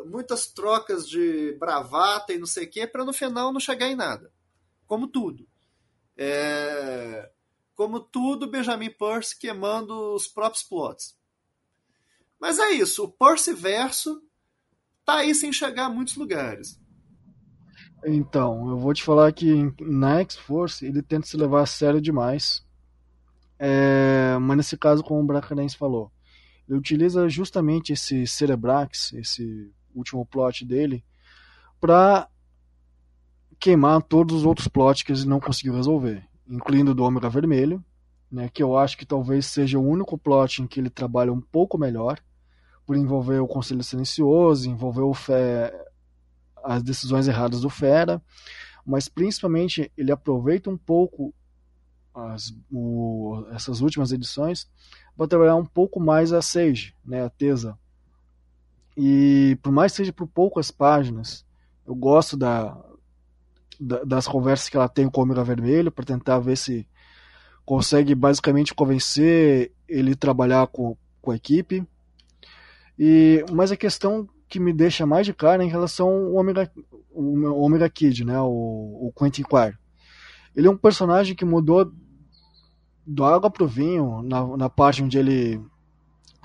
muitas trocas de bravata e não sei o quê, para no final não chegar em nada. Como tudo. É... Como tudo, Benjamin Percy queimando os próprios plots. Mas é isso, o Percy verso tá aí sem chegar a muitos lugares. Então, eu vou te falar que na X-Force ele tenta se levar a sério demais. É, mas nesse caso, como o Bracarense falou, ele utiliza justamente esse Cerebrax, esse último plot dele, para queimar todos os outros plots que ele não conseguiu resolver, incluindo o do Ômega Vermelho, né, que eu acho que talvez seja o único plot em que ele trabalha um pouco melhor, por envolver o Conselho Silencioso, envolver o Fé, as decisões erradas do Fera, mas principalmente ele aproveita um pouco as, o, essas últimas edições para trabalhar um pouco mais a Sage, né, a Tesa. E por mais que seja por poucas páginas, eu gosto da, da, das conversas que ela tem com o Ômega Vermelho para tentar ver se consegue basicamente convencer ele a trabalhar com, com a equipe. E, mas a questão que me deixa mais de cara é em relação ao Omega, o Omega Kid, né, o, o Quentin Quire. Ele é um personagem que mudou do água pro vinho na, na parte onde ele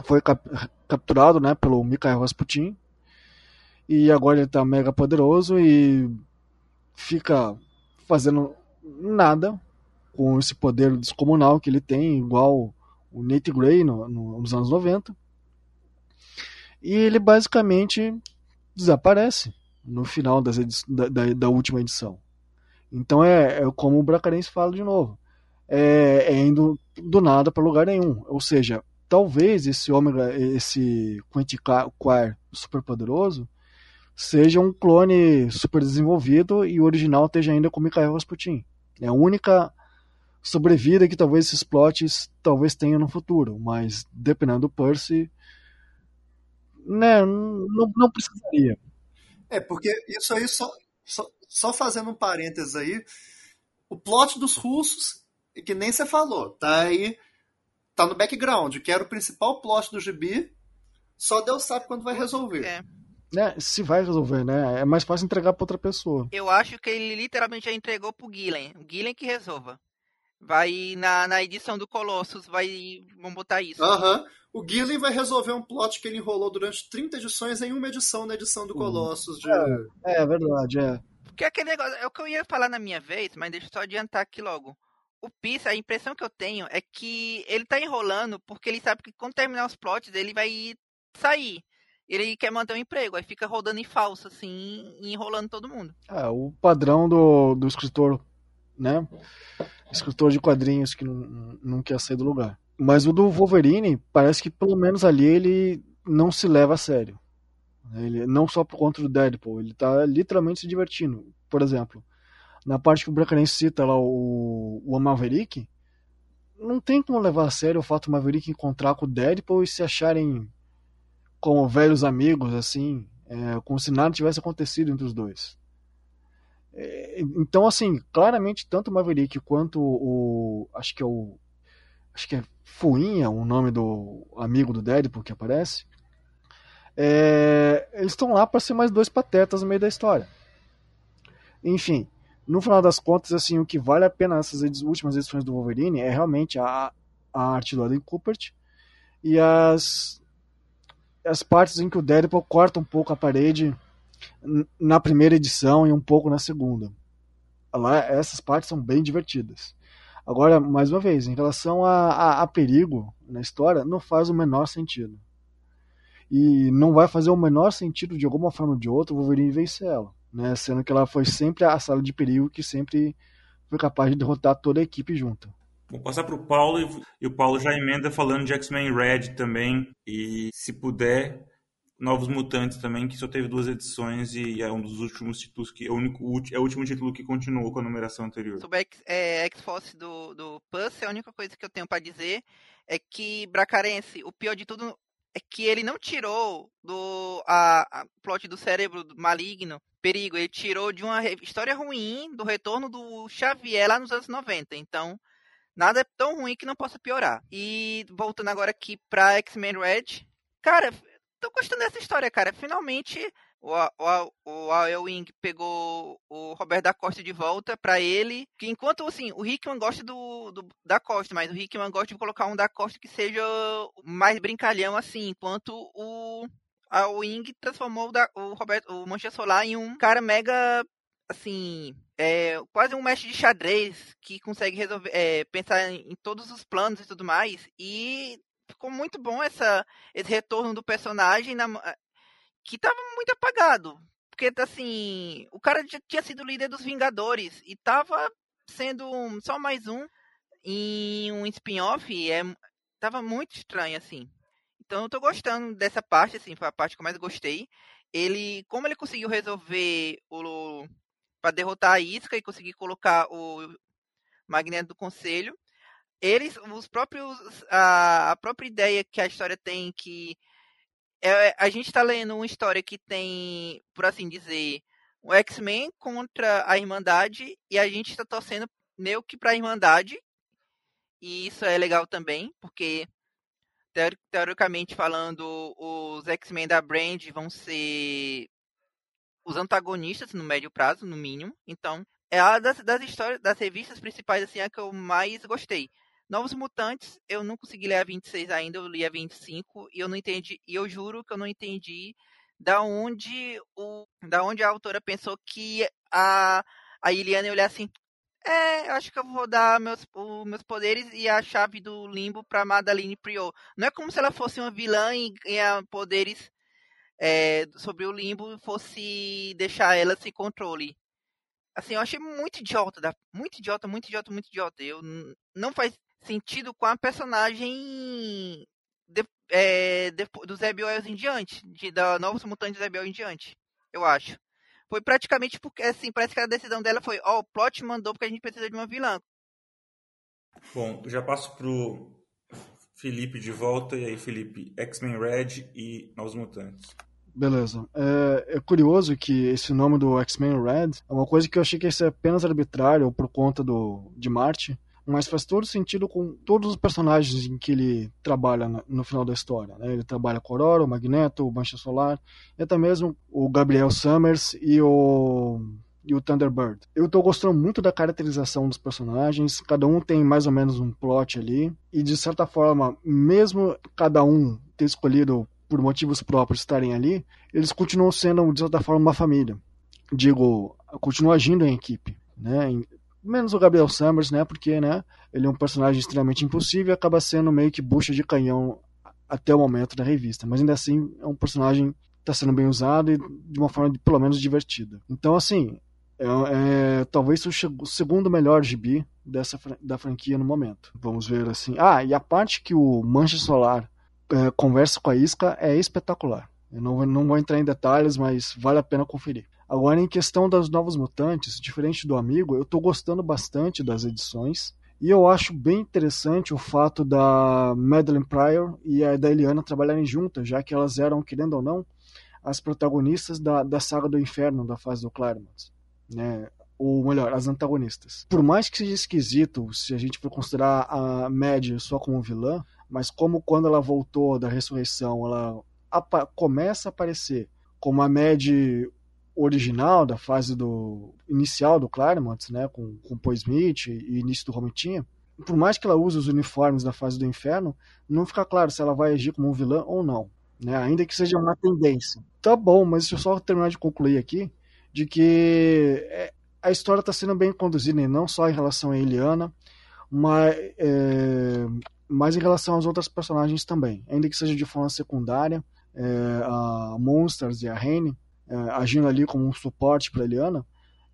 foi cap, capturado né, pelo Mikhail Rasputin. E agora ele tá mega poderoso e fica fazendo nada com esse poder descomunal que ele tem, igual o Nate Gray no, no, nos anos 90 e ele basicamente desaparece no final das da, da, da, última edição. Então é, é como o Bracarense fala de novo. É, é indo do nada para lugar nenhum. Ou seja, talvez esse Ômega, esse Quantiquar super poderoso seja um clone super desenvolvido e o original esteja ainda com Mikhail Rasputin. É a única sobrevida que talvez esses plots talvez tenham no futuro, mas dependendo do Percy, né, não, não precisaria. É, porque isso aí, só, só, só fazendo um parênteses aí, o plot dos russos, que nem você falou, tá aí, tá no background, que era o principal plot do gibi, só Deus sabe quando vai resolver. É. É, se vai resolver, né? É mais fácil entregar pra outra pessoa. Eu acho que ele literalmente já entregou pro Gillen. O Gillen que resolva. Vai na, na edição do Colossus, vai. Vamos botar isso. Aham. Uhum. O Gillen vai resolver um plot que ele enrolou durante 30 edições em uma edição na edição do uhum. Colossus. De... É, é verdade, é. Porque aquele negócio, é o que eu ia falar na minha vez, mas deixa eu só adiantar aqui logo. O Peace, a impressão que eu tenho é que ele tá enrolando porque ele sabe que quando terminar os plots ele vai sair. Ele quer manter um emprego, aí fica rodando em falso, assim, enrolando todo mundo. É, o padrão do, do escritor, né? Escritor de quadrinhos que não, não quer sair do lugar. Mas o do Wolverine, parece que pelo menos ali ele não se leva a sério. Ele, não só por conta do Deadpool, ele tá literalmente se divertindo. Por exemplo, na parte que o Bracarense cita lá o, o Maverick, não tem como levar a sério o fato do Maverick encontrar com o Deadpool e se acharem como velhos amigos, assim, é, como se nada tivesse acontecido entre os dois. É, então, assim, claramente, tanto o Maverick quanto o. Acho que é o acho que é Fuinha, o nome do amigo do Deadpool que aparece. É, eles estão lá para ser mais dois patetas no meio da história. Enfim, no final das contas, assim, o que vale a pena nessas edi últimas edições do Wolverine é realmente a, a arte do Adam Coopert e as, as partes em que o Deadpool corta um pouco a parede na primeira edição e um pouco na segunda. Lá, essas partes são bem divertidas. Agora, mais uma vez, em relação a, a, a perigo na história, não faz o menor sentido. E não vai fazer o menor sentido, de alguma forma ou de outra, o Wolverine vencer ela. Né? Sendo que ela foi sempre a sala de perigo que sempre foi capaz de derrotar toda a equipe junta. Vou passar para o Paulo e o Paulo já emenda falando de X-Men Red também. E se puder, Novos Mutantes também, que só teve duas edições e é um dos últimos títulos que é o, único, é o último título que continuou com a numeração anterior. Sobre é, X-Force do, do Puss, a única coisa que eu tenho para dizer é que Bracarense, o pior de tudo é que ele não tirou do a, a plot do cérebro maligno perigo, ele tirou de uma história ruim do retorno do Xavier lá nos anos 90. Então, nada é tão ruim que não possa piorar. E voltando agora aqui pra X-Men Red, cara, tô gostando dessa história, cara. Finalmente o, o, o Al Wing pegou o Roberto da Costa de volta para ele. Que enquanto assim, o Hickman gosta do, do, da Costa, mas o Hickman gosta de colocar um da Costa que seja mais brincalhão assim, enquanto o a Wing transformou o, da, o Roberto, o Mancha Solar em um cara mega assim, é, quase um mestre de xadrez que consegue resolver, é, pensar em, em todos os planos e tudo mais. E ficou muito bom essa, esse retorno do personagem na, que tava muito apagado. Porque, assim, o cara já tinha sido líder dos Vingadores e tava sendo só mais um em um spin-off. É, tava muito estranho, assim. Então eu tô gostando dessa parte, assim, foi a parte que eu mais gostei. Ele, como ele conseguiu resolver o para derrotar a Isca e conseguir colocar o Magneto do Conselho, eles, os próprios, a, a própria ideia que a história tem que é, a gente está lendo uma história que tem, por assim dizer, o X-Men contra a Irmandade e a gente está torcendo meio que para a Irmandade. E isso é legal também, porque teoricamente falando, os X-Men da Brand vão ser os antagonistas no médio prazo, no mínimo. Então, é a das, das histórias, das revistas principais assim, a que eu mais gostei. Novos Mutantes, eu não consegui ler a 26 ainda, eu li a 25 e eu não entendi, e eu juro que eu não entendi da onde o da onde a autora pensou que a a Iliana ia olhar assim, é, acho que eu vou dar meus, os meus poderes e a chave do limbo para Madeline Prior. Não é como se ela fosse uma vilã e ganhar poderes é, sobre o limbo e fosse deixar ela sem controle. Assim, eu achei muito idiota, muito idiota, muito idiota, muito idiota. Eu não faz sentido com a personagem de, é, de, do Zé Biel em diante, de, da Novos Mutantes do Zé Biel em diante, eu acho. Foi praticamente porque, assim, parece que a decisão dela foi, ó, oh, o plot mandou porque a gente precisa de uma vilã. Bom, já passo pro Felipe de volta, e aí, Felipe, X-Men Red e Novos Mutantes. Beleza. É, é, curioso que esse nome do X-Men Red é uma coisa que eu achei que ia ser apenas arbitrário por conta do, de Marte, mas faz todo sentido com todos os personagens em que ele trabalha no final da história. Né? Ele trabalha com Aurora, o Magneto, o Mancha Solar, e até mesmo o Gabriel Summers e o, e o Thunderbird. Eu estou gostando muito da caracterização dos personagens, cada um tem mais ou menos um plot ali, e de certa forma, mesmo cada um ter escolhido por motivos próprios estarem ali, eles continuam sendo, de certa forma, uma família. Digo, continuam agindo em equipe. Né? Menos o Gabriel Summers, né? Porque, né? Ele é um personagem extremamente impossível e acaba sendo meio que bucha de canhão até o momento da revista. Mas ainda assim, é um personagem que está sendo bem usado e de uma forma pelo menos divertida. Então, assim, é, é, talvez o segundo melhor gibi dessa da franquia no momento. Vamos ver assim. Ah, e a parte que o Mancha Solar é, conversa com a Isca é espetacular. Eu não, não vou entrar em detalhes, mas vale a pena conferir. Agora, em questão das Novos Mutantes, diferente do amigo, eu estou gostando bastante das edições. E eu acho bem interessante o fato da Madeline Pryor e a da Eliana trabalharem juntas, já que elas eram, querendo ou não, as protagonistas da, da saga do inferno da fase do Claremont. Né? Ou melhor, as antagonistas. Por mais que seja esquisito, se a gente for considerar a Mad só como vilã, mas como quando ela voltou da ressurreição, ela começa a aparecer como a Mad original, da fase do inicial do Claremont, né, com, com Poe Smith e início do Romitinha, por mais que ela use os uniformes da fase do inferno, não fica claro se ela vai agir como um vilã ou não, né, ainda que seja uma tendência. Tá bom, mas deixa eu só terminar de concluir aqui, de que é, a história está sendo bem conduzida, não só em relação a Eliana, mas, é, mas em relação às outras personagens também, ainda que seja de forma secundária, é, a Monsters e a é, agindo ali como um suporte para Eliana,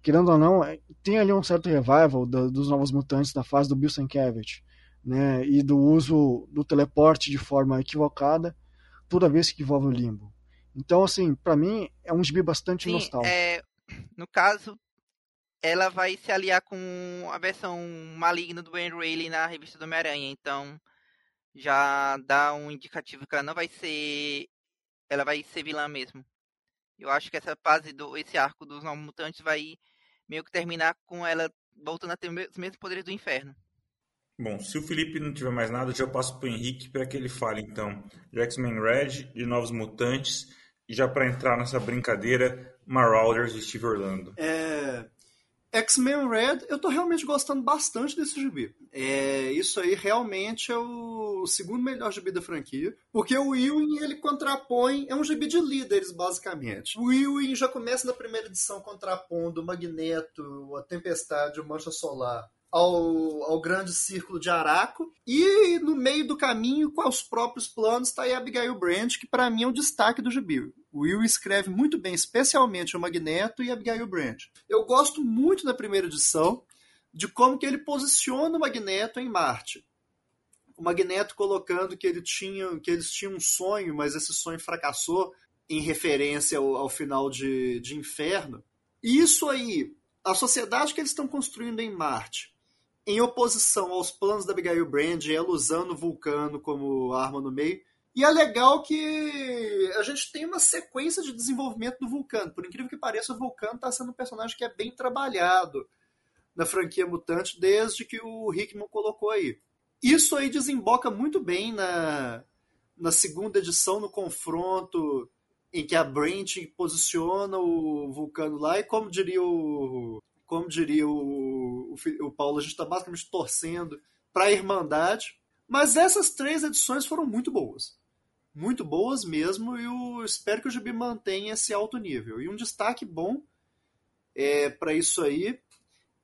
querendo ou não, é, tem ali um certo revival do, dos Novos Mutantes da fase do Bill Sienkiewicz, né, e do uso do teleporte de forma equivocada toda vez que envolve o limbo. Então, assim, para mim é um gibi bastante Sim, nostálgico. É, no caso, ela vai se aliar com a versão maligna do Ben Reilly na revista do Homem-Aranha, então já dá um indicativo que ela não vai ser. Ela vai ser vilã mesmo. Eu acho que essa fase do. esse arco dos novos mutantes vai meio que terminar com ela voltando a ter os mesmos poderes do inferno. Bom, se o Felipe não tiver mais nada, eu já passo para o Henrique para que ele fale, então, de X-Men Red, de Novos Mutantes, e já para entrar nessa brincadeira, Marauders de Steve Orlando. É... X-Men Red, eu tô realmente gostando bastante desse gibi. É, isso aí realmente é o segundo melhor gibi da franquia, porque o Ewing ele contrapõe, é um gibi de líderes basicamente. O Ewing já começa na primeira edição contrapondo o Magneto, a Tempestade, o Mancha Solar ao, ao grande círculo de Araco. E no meio do caminho, com os próprios planos, está aí Abigail Brandt, que para mim é o destaque do gibi. O Will escreve muito bem, especialmente o Magneto e Abigail Brandt. Eu gosto muito na primeira edição de como que ele posiciona o Magneto em Marte. O Magneto colocando que, ele tinha, que eles tinham um sonho, mas esse sonho fracassou em referência ao, ao final de, de Inferno. Isso aí, a sociedade que eles estão construindo em Marte, em oposição aos planos da Abigail Brand, ela usando o Vulcano como arma no meio. E é legal que a gente tem uma sequência de desenvolvimento do Vulcano. Por incrível que pareça, o Vulcano está sendo um personagem que é bem trabalhado na franquia Mutante desde que o Hickman colocou aí. Isso aí desemboca muito bem na, na segunda edição, no confronto em que a Brent posiciona o Vulcano lá, e como diria o, como diria o, o, o Paulo, a gente está basicamente torcendo para a Irmandade. Mas essas três edições foram muito boas. Muito boas mesmo, e eu espero que o Gibi mantenha esse alto nível. E um destaque bom é, para isso aí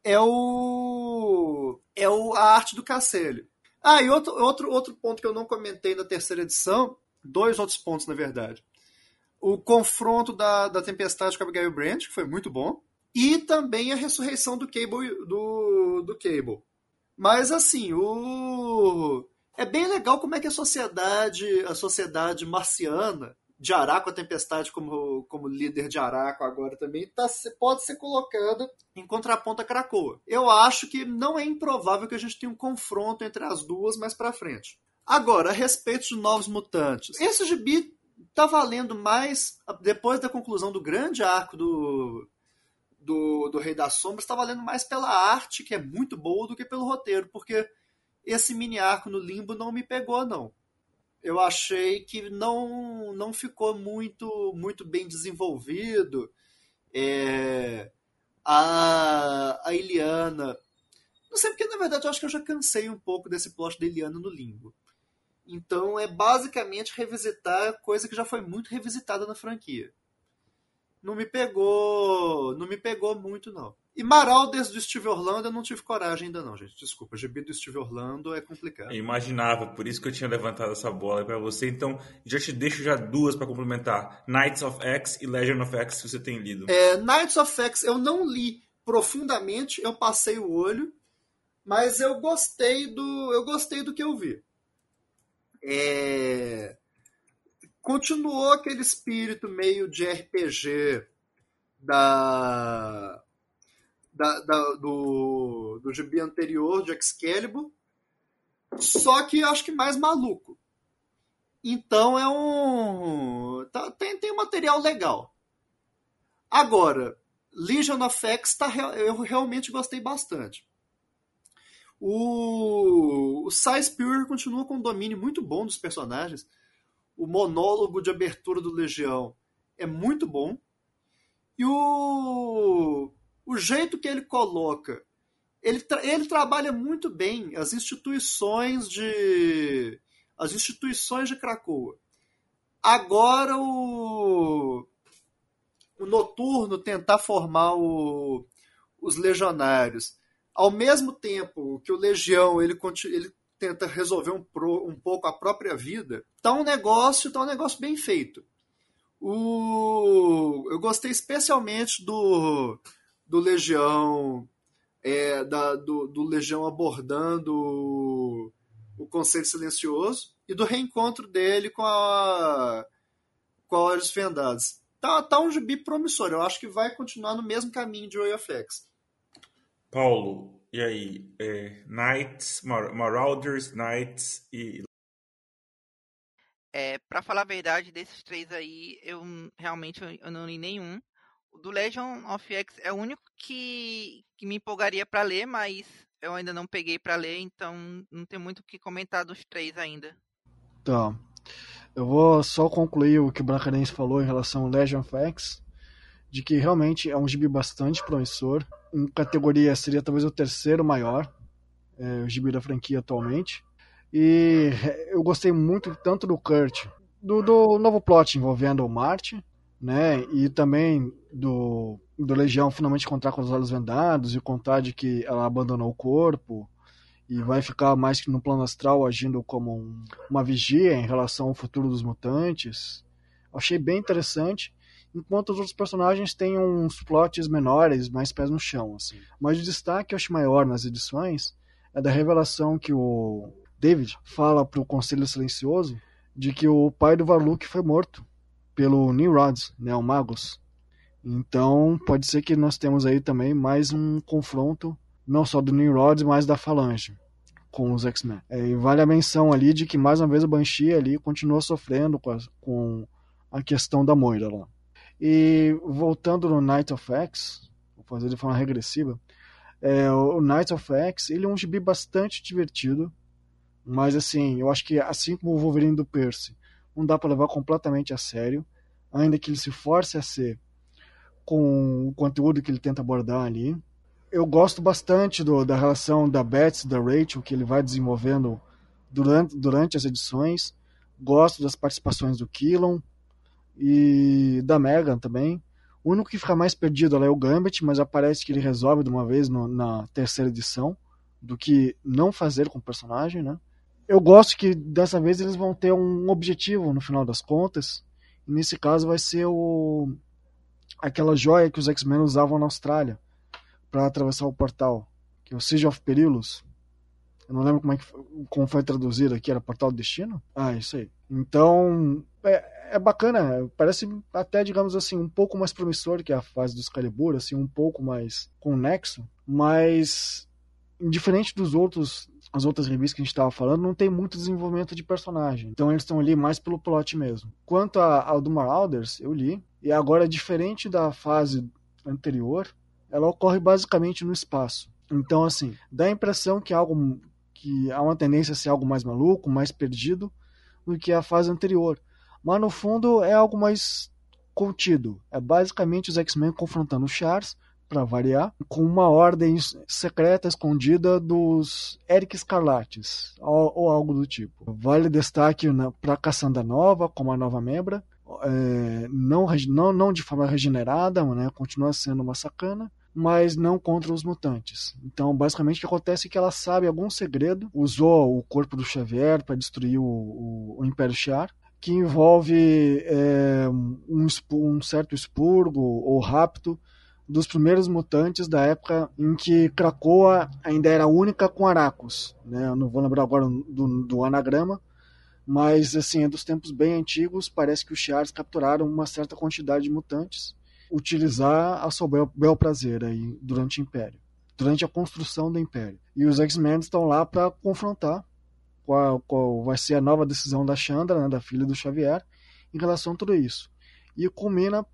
é o é o, a arte do Casselli. Ah, e outro, outro, outro ponto que eu não comentei na terceira edição, dois outros pontos, na verdade. O confronto da, da Tempestade com Abigail Brandt, que foi muito bom e também a ressurreição do Cable do, do Cable. Mas assim, o é bem legal como é que a sociedade, a sociedade marciana de Araco, a Tempestade como, como líder de Araco agora também, tá, pode ser colocada em contraponto a Krakoa. Eu acho que não é improvável que a gente tenha um confronto entre as duas mais para frente. Agora, a respeito de Novos Mutantes. Esse gibi tá valendo mais depois da conclusão do grande arco do, do, do Rei das Sombras está valendo mais pela arte, que é muito boa, do que pelo roteiro, porque esse mini arco no Limbo não me pegou, não. Eu achei que não, não ficou muito, muito bem desenvolvido. É, a, a Iliana. Não sei porque, na verdade, eu acho que eu já cansei um pouco desse plot da Iliana no Limbo. Então é basicamente revisitar coisa que já foi muito revisitada na franquia não me pegou, não me pegou muito não. E Maraldes do Steve Orlando eu não tive coragem ainda não, gente. Desculpa, GB do Steve Orlando é complicado. Eu imaginava, por isso que eu tinha levantado essa bola para você. Então, já te deixo já duas para complementar. Knights of X e Legend of X, se você tem lido. É, Knights of X eu não li profundamente, eu passei o olho, mas eu gostei do, eu gostei do que eu vi. É continuou aquele espírito meio de RPG da, da, da do, do gibi anterior de Excalibur, só que acho que mais maluco. Então é um. Tá, tem, tem um material legal. Agora, Legion of X tá, eu realmente gostei bastante. O, o Spear continua com um domínio muito bom dos personagens o monólogo de abertura do Legião é muito bom. E o, o jeito que ele coloca, ele, tra ele trabalha muito bem as instituições de as instituições de Cracoa. Agora o, o Noturno tentar formar o, os legionários, ao mesmo tempo que o Legião ele, ele tenta resolver um, pro, um pouco a própria vida, tá um negócio, tá um negócio bem feito. O, eu gostei especialmente do, do Legião é, da, do, do, Legião abordando o, Conselho Silencioso e do reencontro dele com a com a Olhos Fendados. Tá, tá um gibi promissor, eu acho que vai continuar no mesmo caminho de Way of X. Paulo, e aí? É, Knights, Mar Marauders, Knights e. É, pra falar a verdade, desses três aí, eu realmente eu não li nenhum. Do Legion of X é o único que, que me empolgaria para ler, mas eu ainda não peguei para ler, então não tem muito o que comentar dos três ainda. Tá. Eu vou só concluir o que o Bracarense falou em relação ao Legion of X, de que realmente é um gibi bastante promissor. Em categoria seria talvez o terceiro maior, é, o gibi da franquia atualmente. E eu gostei muito tanto do Kurt, do, do novo plot envolvendo o Marte, né? E também do, do Legião finalmente encontrar com os olhos vendados e contar de que ela abandonou o corpo e vai ficar mais que no plano astral agindo como um, uma vigia em relação ao futuro dos mutantes. Achei bem interessante, enquanto os outros personagens têm uns plots menores, mais pés no chão. Assim. Mas o destaque que eu acho maior nas edições é da revelação que o David fala para o Conselho Silencioso de que o pai do Varluk foi morto pelo Nimrod, né, o Magus. Então, pode ser que nós temos aí também mais um confronto, não só do Nimrod, mas da Falange com os X-Men. É, e vale a menção ali de que, mais uma vez, o Banshee ali continua sofrendo com a, com a questão da Moira lá. E voltando no Night of X, vou fazer de forma regressiva, é, o Night of X, ele é um gibi bastante divertido, mas assim, eu acho que assim como o Wolverine do Percy, não dá para levar completamente a sério, ainda que ele se force a ser com o conteúdo que ele tenta abordar ali. Eu gosto bastante do, da relação da Betsy e da Rachel que ele vai desenvolvendo durante, durante as edições. Gosto das participações do Killon e da Megan também. O único que fica mais perdido é o Gambit, mas aparece que ele resolve de uma vez no, na terceira edição do que não fazer com o personagem, né? eu gosto que dessa vez eles vão ter um objetivo no final das contas. Nesse caso vai ser o aquela joia que os X-Men usavam na Austrália para atravessar o portal, que é o Siege of Perilous. Eu não lembro como, é que, como foi traduzido aqui, era Portal do Destino? Ah, isso aí. Então, é, é bacana, parece até, digamos assim, um pouco mais promissor que a fase do Excalibur, assim, um pouco mais conexo, mas diferente dos outros as outras revistas que a gente estava falando, não tem muito desenvolvimento de personagem. Então eles estão ali mais pelo plot mesmo. Quanto ao do Marauders, eu li. E agora, diferente da fase anterior, ela ocorre basicamente no espaço. Então, assim, dá a impressão que, algo, que há uma tendência a ser algo mais maluco, mais perdido, do que a fase anterior. Mas no fundo é algo mais contido. É basicamente os X-Men confrontando o Charles para variar, com uma ordem secreta escondida dos Eric Escarlates, ou, ou algo do tipo. Vale destaque para Cassandra Nova, como a nova membra, é, não, não, não de forma regenerada, né, continua sendo uma sacana, mas não contra os mutantes. Então, basicamente, o que acontece é que ela sabe algum segredo, usou o corpo do Xavier para destruir o, o, o Império Shi'ar, que envolve é, um, um certo expurgo ou rapto dos primeiros mutantes da época em que Krakoa ainda era única com Aracos. Né? Eu não vou lembrar agora do, do, anagrama, mas assim, é dos tempos bem antigos. Parece que os Shi'ars capturaram uma certa quantidade de mutantes, utilizar a seu bel, bel prazer aí, durante o Império, durante a construção do Império. E os X-Men estão lá para confrontar qual, qual vai ser a nova decisão da Chandra, né, da filha do Xavier, em relação a tudo isso. E culmina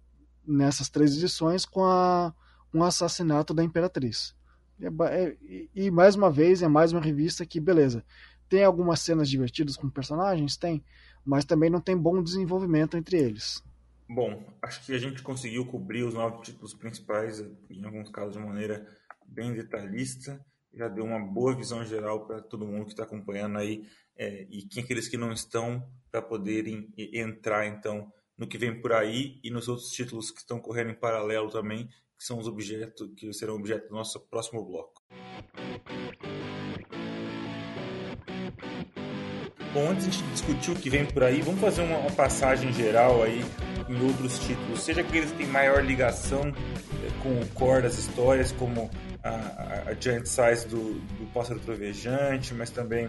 nessas três edições com, a, o assassinato da Imperatriz. É, é, e mais uma vez é mais uma revista que, beleza, tem algumas cenas divertidas com personagens? Tem, mas também não tem bom desenvolvimento entre eles. Bom, acho que a gente conseguiu cobrir os nove títulos principais, em alguns casos de maneira bem detalhista. Já deu uma boa visão geral para todo mundo que está acompanhando aí é, e quem aqueles que não estão para poderem entrar então no que vem por aí e nos outros títulos que estão correndo em paralelo também, que são os objetos que serão objeto do nosso próximo bloco. Bom, antes de discutir o que vem por aí, vamos fazer uma, passagem geral aí em outros títulos, seja aqueles que têm maior ligação eh, com o core das histórias, como a, a, Giant Size do, do Pássaro Trovejante, mas também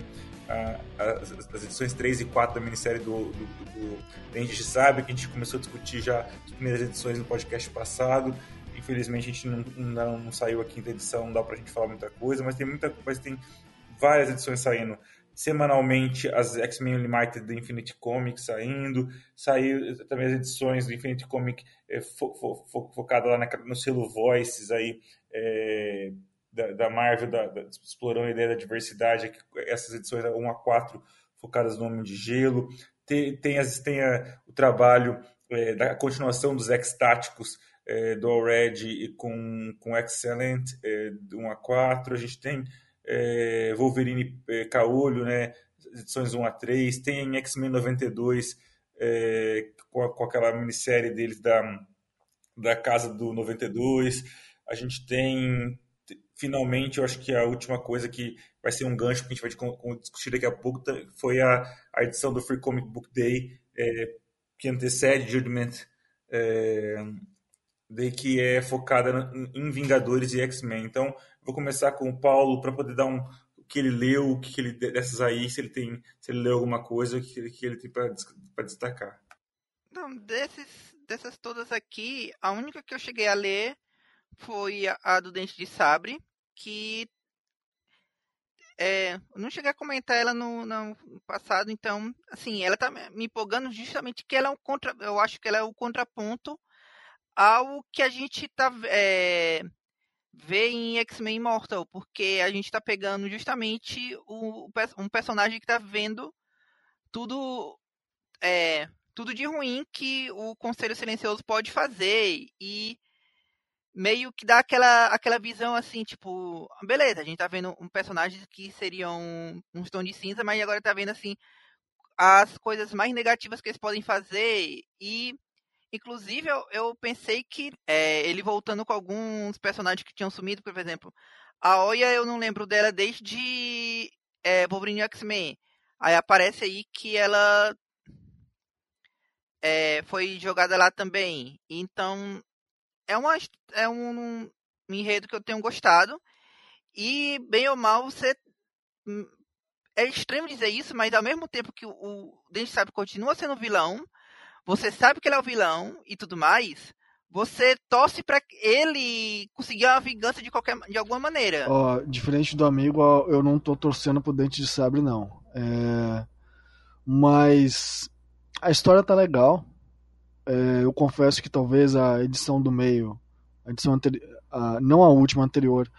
a, as, as, edições 3 e 4 da minissérie do, do, do de Sabe, que a gente começou a discutir já as primeiras edições no podcast passado. Infelizmente a gente não, não, não saiu a quinta edição, não dá pra gente falar muita coisa, mas tem muita mas tem várias edições saindo semanalmente as X-Men Unlimited do Infinity Comics saindo, saiu também as edições do Infinity Comic é, fo, fo, fo, focada lá na, no selo Voices aí é, da, da, Marvel, da, da, explorando a ideia da diversidade, essas edições 1 a 4 focadas no Homem de Gelo, tem, tem, as, tem a, o trabalho é, da continuação dos X-Táticos é, do Already com, com Excellent, é, 1 a 4, a gente tem é, Wolverine é, Caolho, né? Edições 1 a 3, tem X-Men 92, é, com, com, aquela minissérie deles da, da Casa do 92. A gente tem, finalmente, eu acho que a última coisa que vai ser um gancho que a gente vai discutir daqui a pouco foi a, a edição do Free Comic Book Day, é, que antecede Judgment é, Day, que é focada em Vingadores e X-Men. Então, Vou começar com o Paulo para poder dar um o que ele leu, o que ele dessas aí, se ele tem, se ele leu alguma coisa, o que ele, que ele tem para destacar. Não, desses, dessas todas aqui, a única que eu cheguei a ler foi a, a do Dente de Sabre, que é, não cheguei a comentar ela no, no, passado, então, assim, ela tá me empolgando justamente que ela é um contra, eu acho que ela é o contraponto ao que a gente tá é, ver em X-Men Immortal, porque a gente está pegando justamente o, um personagem que está vendo tudo é, tudo de ruim que o Conselho Silencioso pode fazer e meio que dá aquela, aquela visão assim, tipo, beleza, a gente tá vendo um personagem que seria um, um tom de cinza, mas agora tá vendo assim as coisas mais negativas que eles podem fazer e Inclusive, eu, eu pensei que é, ele voltando com alguns personagens que tinham sumido, por exemplo, a Oya eu não lembro dela desde é, Wolverine X-Men. Aí aparece aí que ela é, foi jogada lá também. Então, é, uma, é um, um enredo que eu tenho gostado. E, bem ou mal, você. Hum, é estranho dizer isso, mas ao mesmo tempo que o, o Dente Sabe continua sendo vilão, você sabe que ele é o vilão e tudo mais, você torce para ele conseguir uma vingança de qualquer de alguma maneira. Ó, diferente do amigo, eu não tô torcendo pro Dente de Sabre não. É... Mas a história tá legal. É, eu confesso que talvez a edição do meio, a edição anterior, não a última anterior,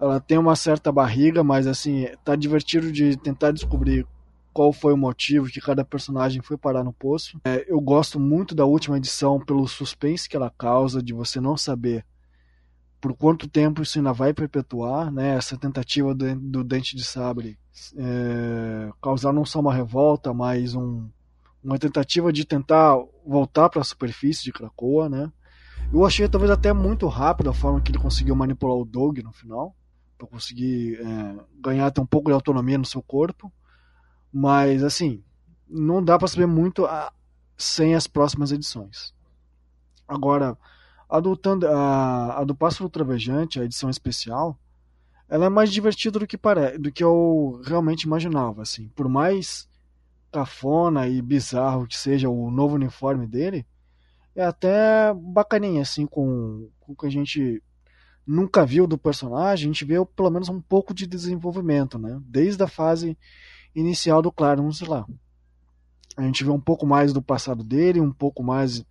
ela tem uma certa barriga, mas assim, tá divertido de tentar descobrir qual foi o motivo que cada personagem foi parar no poço. É, eu gosto muito da última edição pelo suspense que ela causa, de você não saber por quanto tempo isso ainda vai perpetuar, né? Essa tentativa do, do Dente de Sabre é, causar não só uma revolta, mas um, uma tentativa de tentar voltar para a superfície de Krakoa, né? Eu achei talvez até muito rápido a forma que ele conseguiu manipular o Dog no final, para conseguir é, ganhar até um pouco de autonomia no seu corpo. Mas, assim, não dá para saber muito a, sem as próximas edições. Agora, a do, a, a do Pássaro Travejante, a edição especial, ela é mais divertida do que, pare, do que eu realmente imaginava. Assim. Por mais cafona e bizarro que seja o novo uniforme dele, é até bacaninha, assim, com, com o que a gente nunca viu do personagem, a gente vê pelo menos um pouco de desenvolvimento, né? Desde a fase inicial do Clarence lá. A gente vê um pouco mais do passado dele, um pouco mais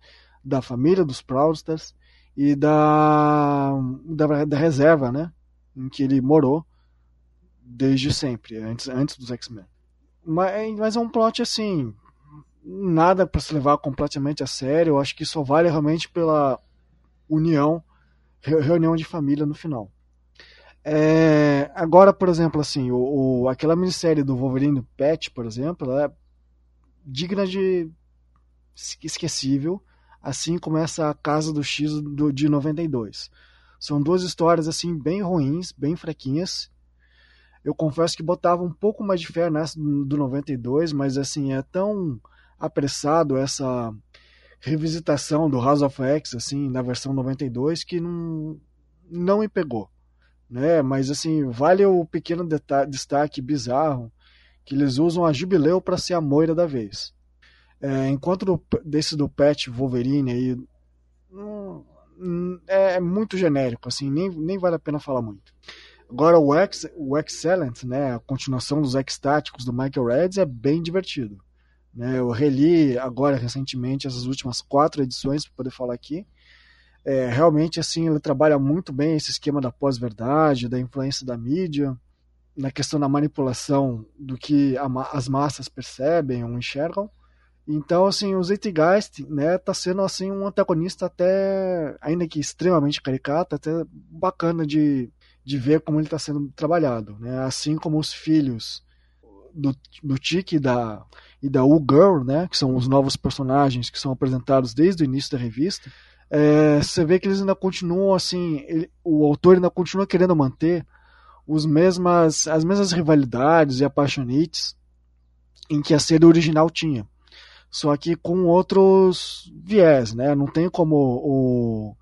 da família dos Proudsters e da, da, da, reserva, né? Em que ele morou desde sempre, antes, antes dos X-Men. Mas, mas é um plot assim, nada para se levar completamente a sério. Eu acho que só vale realmente pela união, reunião de família no final. É, agora, por exemplo, assim, o, o, aquela minissérie do Wolverine Pet, por exemplo, ela é digna de esquecível, assim como essa Casa do X do, de 92. São duas histórias assim bem ruins, bem fraquinhas. Eu confesso que botava um pouco mais de fé nessa do 92, mas assim é tão apressado essa revisitação do House of X, assim, na versão 92, que não, não me pegou. Né? Mas, assim, vale o pequeno destaque bizarro que eles usam a Jubileu para ser a moira da vez. É, enquanto do, desse do Pet Wolverine aí, é, é muito genérico, assim, nem, nem vale a pena falar muito. Agora o, Ex, o Excellent, né, a continuação dos X-Táticos do Michael Reds é bem divertido. Né? Eu reli agora recentemente essas últimas quatro edições para poder falar aqui. É, realmente assim ele trabalha muito bem esse esquema da pós-verdade, da influência da mídia, na questão da manipulação do que a, as massas percebem ou enxergam. Então, assim, o Zeitgeist, né, tá sendo, assim, um antagonista até, ainda que extremamente caricato, até bacana de, de ver como ele está sendo trabalhado, né, assim como os filhos do, do Tiki e da, e da U-Girl, né, que são os novos personagens que são apresentados desde o início da revista, é, você vê que eles ainda continuam, assim, ele, o autor ainda continua querendo manter os mesmas, as mesmas rivalidades e apaixonites em que a série original tinha só que com outros viés, né? Não tem como o,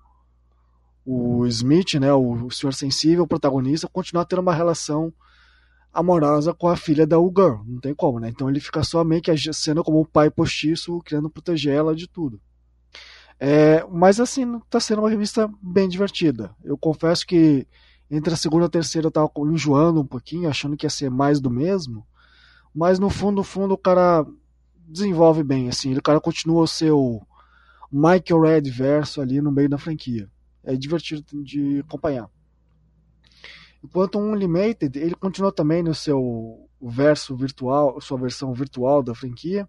o Smith, né, o senhor sensível, o protagonista, continuar tendo uma relação amorosa com a filha da U-Girl. Não tem como, né? Então ele fica só meio que sendo como um pai postiço, querendo proteger ela de tudo. É, mas assim, tá sendo uma revista bem divertida. Eu confesso que entre a segunda e a terceira eu tava enjoando um pouquinho, achando que ia ser mais do mesmo. Mas no fundo, no fundo, o cara desenvolve bem, assim, o cara continua o seu Michael Red verso ali no meio da franquia. É divertido de acompanhar. Enquanto um Unlimited, ele continua também no seu verso virtual, sua versão virtual da franquia.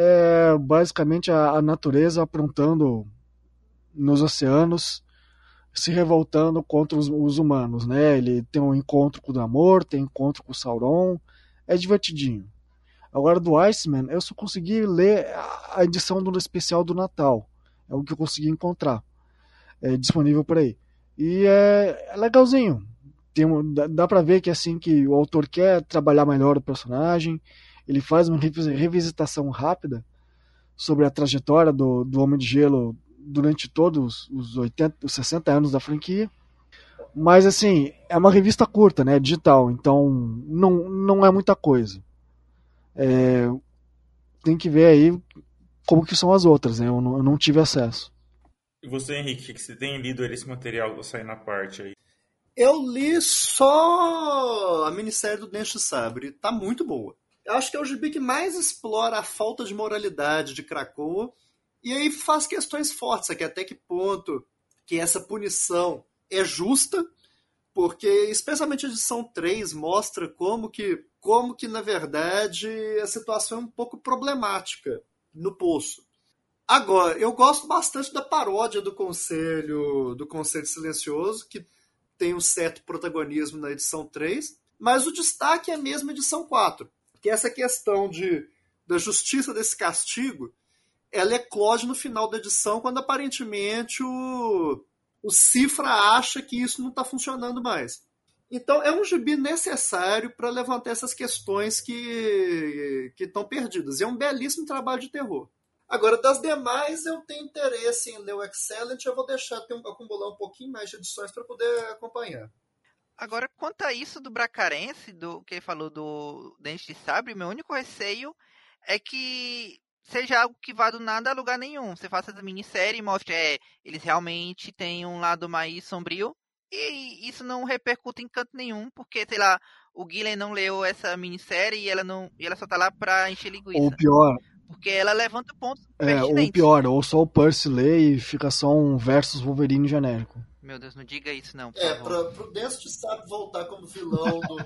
É basicamente a, a natureza aprontando nos oceanos, se revoltando contra os, os, humanos, né? Ele tem um encontro com o Namor, tem encontro com o Sauron, é divertidinho. Agora, do Iceman, eu só consegui ler a edição do especial do Natal. É o que eu consegui encontrar. É disponível por aí. E é, é legalzinho. Tem, dá, dá pra ver que assim que o autor quer trabalhar melhor o personagem, ele faz uma revisitação rápida sobre a trajetória do, do Homem de Gelo durante todos os 80, os 60 anos da franquia. Mas assim, é uma revista curta, né? Digital, então não, não é muita coisa. É, tem que ver aí como que são as outras, né? Eu não, eu não tive acesso. E você, Henrique, que você tem lido esse material você sair na parte aí? Eu li só a minissérie do Dente de Sabre. Tá muito boa. Eu acho que é o gibi que mais explora a falta de moralidade de Krakoa e aí faz questões fortes aqui, até que ponto que essa punição é justa, porque especialmente a edição 3 mostra como que como que, na verdade, a situação é um pouco problemática no poço. Agora, eu gosto bastante da paródia do Conselho do Conselho Silencioso, que tem um certo protagonismo na edição 3, mas o destaque é mesmo a edição 4, que essa questão de, da justiça desse castigo, ela eclode no final da edição, quando aparentemente o, o Cifra acha que isso não está funcionando mais. Então, é um gibi necessário para levantar essas questões que estão perdidas. E é um belíssimo trabalho de terror. Agora, das demais, eu tenho interesse em ler o Excellent. Eu vou deixar ter um, acumular um pouquinho mais de edições para poder acompanhar. Agora, quanto a isso do Bracarense, do que ele falou do Dente de Sabre, meu único receio é que seja algo que vá do nada a lugar nenhum. Você faça essa minissérie e mostre, é, eles realmente têm um lado mais sombrio, e isso não repercute em canto nenhum, porque, sei lá, o Guilherme não leu essa minissérie e ela, não, e ela só tá lá pra encher linguiça. Ou pior. Porque ela levanta pontos É, ou pior, ou só o Percy lê e fica só um versus Wolverine genérico. Meu Deus, não diga isso não. é, pra, pro Destiny sabe voltar como vilão do,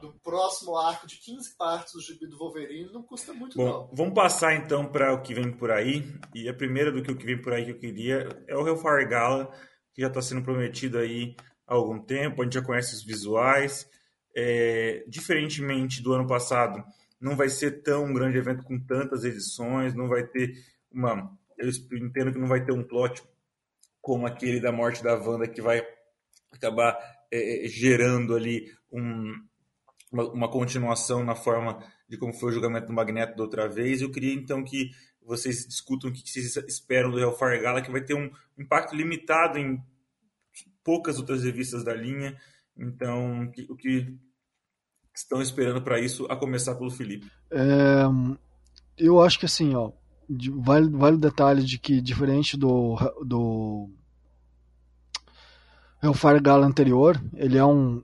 do próximo arco de 15 partes do gibi do Wolverine, não custa muito Bom, não. Vamos passar então para o que vem por aí. E a primeira do que o que vem por aí que eu queria é o Hellfire Gala que já está sendo prometido aí há algum tempo, a gente já conhece os visuais. É, diferentemente do ano passado, não vai ser tão um grande evento com tantas edições, não vai ter uma. Eu entendo que não vai ter um plot como aquele da morte da Wanda que vai acabar é, é gerando ali um, uma, uma, continuação na forma de como foi o julgamento do Magneto da outra vez. Eu queria então que vocês discutam o que vocês esperam do Hellfire Gala, que vai ter um impacto limitado em poucas outras revistas da linha. Então, o que estão esperando para isso, a começar pelo Felipe? É, eu acho que assim, ó, vale, vale o detalhe de que, diferente do, do Hellfire Gala anterior, ele é um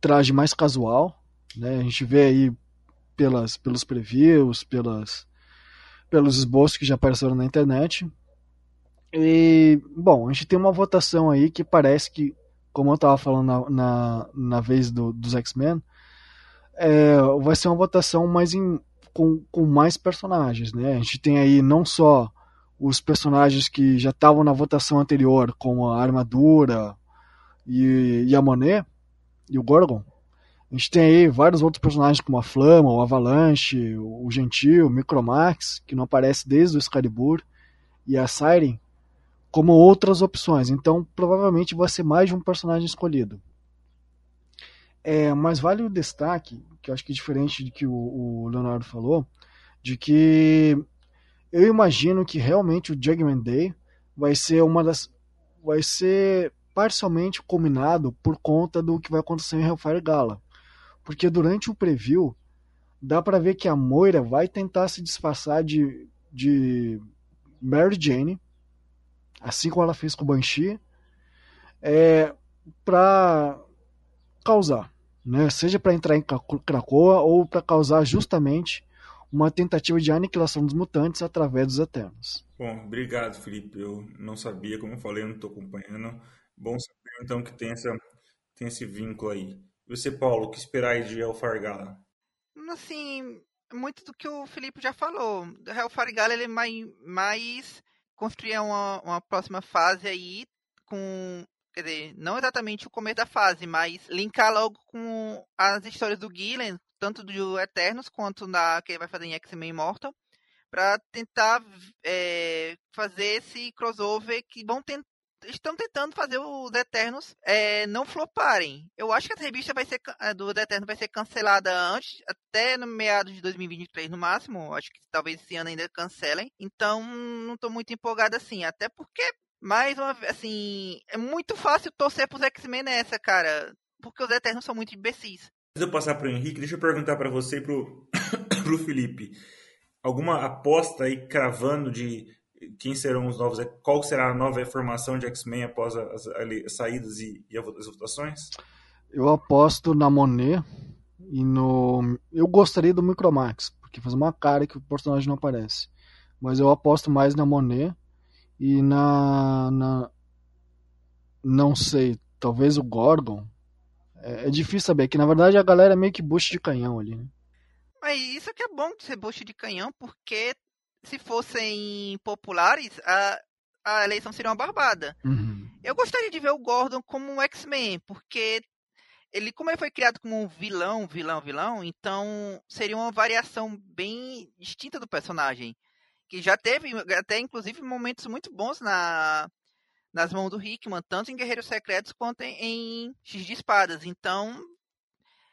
traje mais casual, né? A gente vê aí pelas, pelos previews, pelas, pelos esboços que já apareceram na internet. E, bom, a gente tem uma votação aí que parece que, como eu estava falando na, na, na, vez do, dos X-Men, é, vai ser uma votação mais em, com, com mais personagens, né? A gente tem aí não só os personagens que já estavam na votação anterior, como a Armadura e, e a Monet e o Gorgon. A gente tem aí vários outros personagens como a Flama, o Avalanche, o Gentil, o Micromax, que não aparece desde o Excalibur, e a Siren, como outras opções. Então, provavelmente vai ser mais de um personagem escolhido. É, mas vale o destaque, que eu acho que é diferente do que o, o Leonardo falou, de que eu imagino que realmente o Judgment Day vai ser uma das. vai ser parcialmente combinado por conta do que vai acontecer em Hellfire Gala. Porque durante o preview dá para ver que a Moira vai tentar se disfarçar de, de Mary Jane, assim como ela fez com o Banshee, é, para causar, né? seja para entrar em Krakoa ou para causar justamente uma tentativa de aniquilação dos mutantes através dos Eternos. Bom, obrigado, Felipe. Eu não sabia, como eu falei, eu não estou acompanhando. Bom saber, então, que tem, essa, tem esse vínculo aí. E você, Paulo, o que esperar aí de Hellfire Gala? Assim, muito do que o Felipe já falou. O Hellfire Gala, ele é mais, mais construir uma, uma próxima fase aí com quer dizer, não exatamente o começo da fase, mas linkar logo com as histórias do Gillen, tanto do Eternos quanto da que ele vai fazer em X-Men Immortal, para tentar é, fazer esse crossover que vão estão tentando fazer os Eternos é, não floparem. Eu acho que essa revista vai ser do Eternos vai ser cancelada antes, até no meados de 2023 no máximo. Acho que talvez esse ano ainda cancelem. Então não estou muito empolgado assim, até porque mais uma assim, é muito fácil torcer pros X-Men nessa, cara, porque os Eternos são muito imbecis. Antes de eu passar pro Henrique, deixa eu perguntar para você e pro [COUGHS] pro Felipe. Alguma aposta aí cravando de quem serão os novos, qual será a nova formação de X-Men após as, as, saídas e, e, as votações? Eu aposto na Monet e no. Eu gostaria do Micromax, porque faz uma cara que o personagem não aparece. Mas eu aposto mais na Monet e na, na não sei, talvez o Gorgon. É, é, difícil saber, que na verdade a galera é meio que bucho de canhão ali, né? Mas isso que é bom de ser bucho de canhão, porque se fossem populares, a, a eleição seria uma barbada. Uhum. Eu gostaria de ver o Gordon como um X-Men, porque ele, como ele foi criado como um vilão, vilão, vilão, então seria uma variação bem distinta do personagem que já teve até inclusive momentos muito bons na nas mãos do Hickman, tanto em Guerreiros Secretos quanto em, em X de Espadas. Então,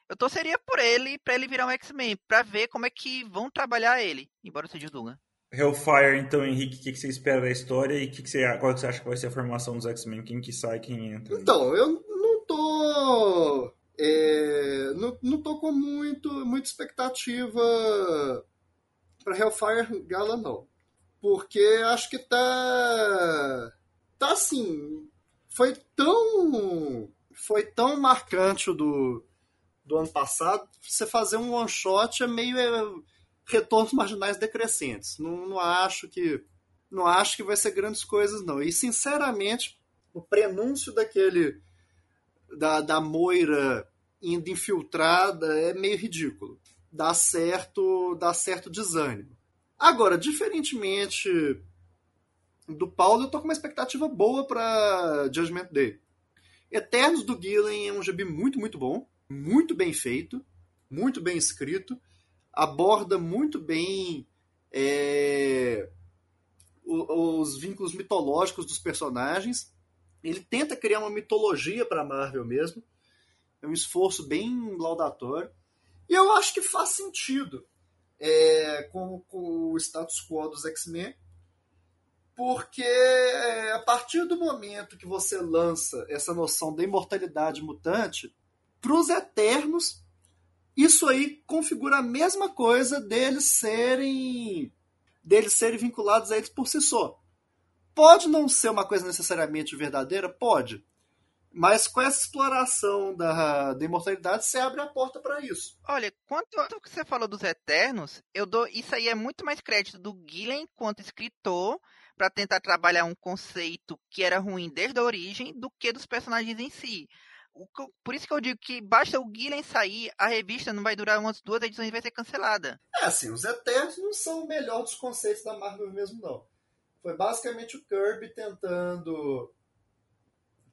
eu torceria por ele para ele virar um X-Men, para ver como é que vão trabalhar ele, embora seja o Dugan. Hellfire, então, Henrique, o que, que, você espera da história e que que você, qual que você acha que vai ser a formação dos X-Men? Quem que sai, quem entra? Então, eu não tô. É, não, não tô com muito, muita expectativa para Hellfire Gala, não. Porque acho que tá. Tá assim. Foi tão. Foi tão marcante do, do ano passado. Você fazer um one shot é meio é, retornos marginais decrescentes. Não, não acho que. Não acho que vai ser grandes coisas, não. E sinceramente, o prenúncio daquele. Da, da Moira indo infiltrada é meio ridículo. Dá certo, dá certo desânimo. Agora, diferentemente do Paulo, eu tô com uma expectativa boa para Judgment Day. Eternos do Gillen é um GB muito, muito bom, muito bem feito, muito bem escrito, aborda muito bem é, os vínculos mitológicos dos personagens. Ele tenta criar uma mitologia para Marvel mesmo. É um esforço bem laudatório. E eu acho que faz sentido é, com, com o status quo dos X-Men, porque é, a partir do momento que você lança essa noção da imortalidade mutante, para os Eternos, isso aí configura a mesma coisa deles serem deles serem vinculados a eles por si só. Pode não ser uma coisa necessariamente verdadeira? Pode. Mas com essa exploração da, da imortalidade, você abre a porta para isso. Olha, quanto ao que você falou dos Eternos, eu dou isso aí é muito mais crédito do Gillen enquanto escritor para tentar trabalhar um conceito que era ruim desde a origem do que dos personagens em si. Por isso que eu digo que basta o Gillen sair, a revista não vai durar umas duas edições e vai ser cancelada. É assim, os Eternos não são o melhor dos conceitos da Marvel mesmo, não. Foi basicamente o Kirby tentando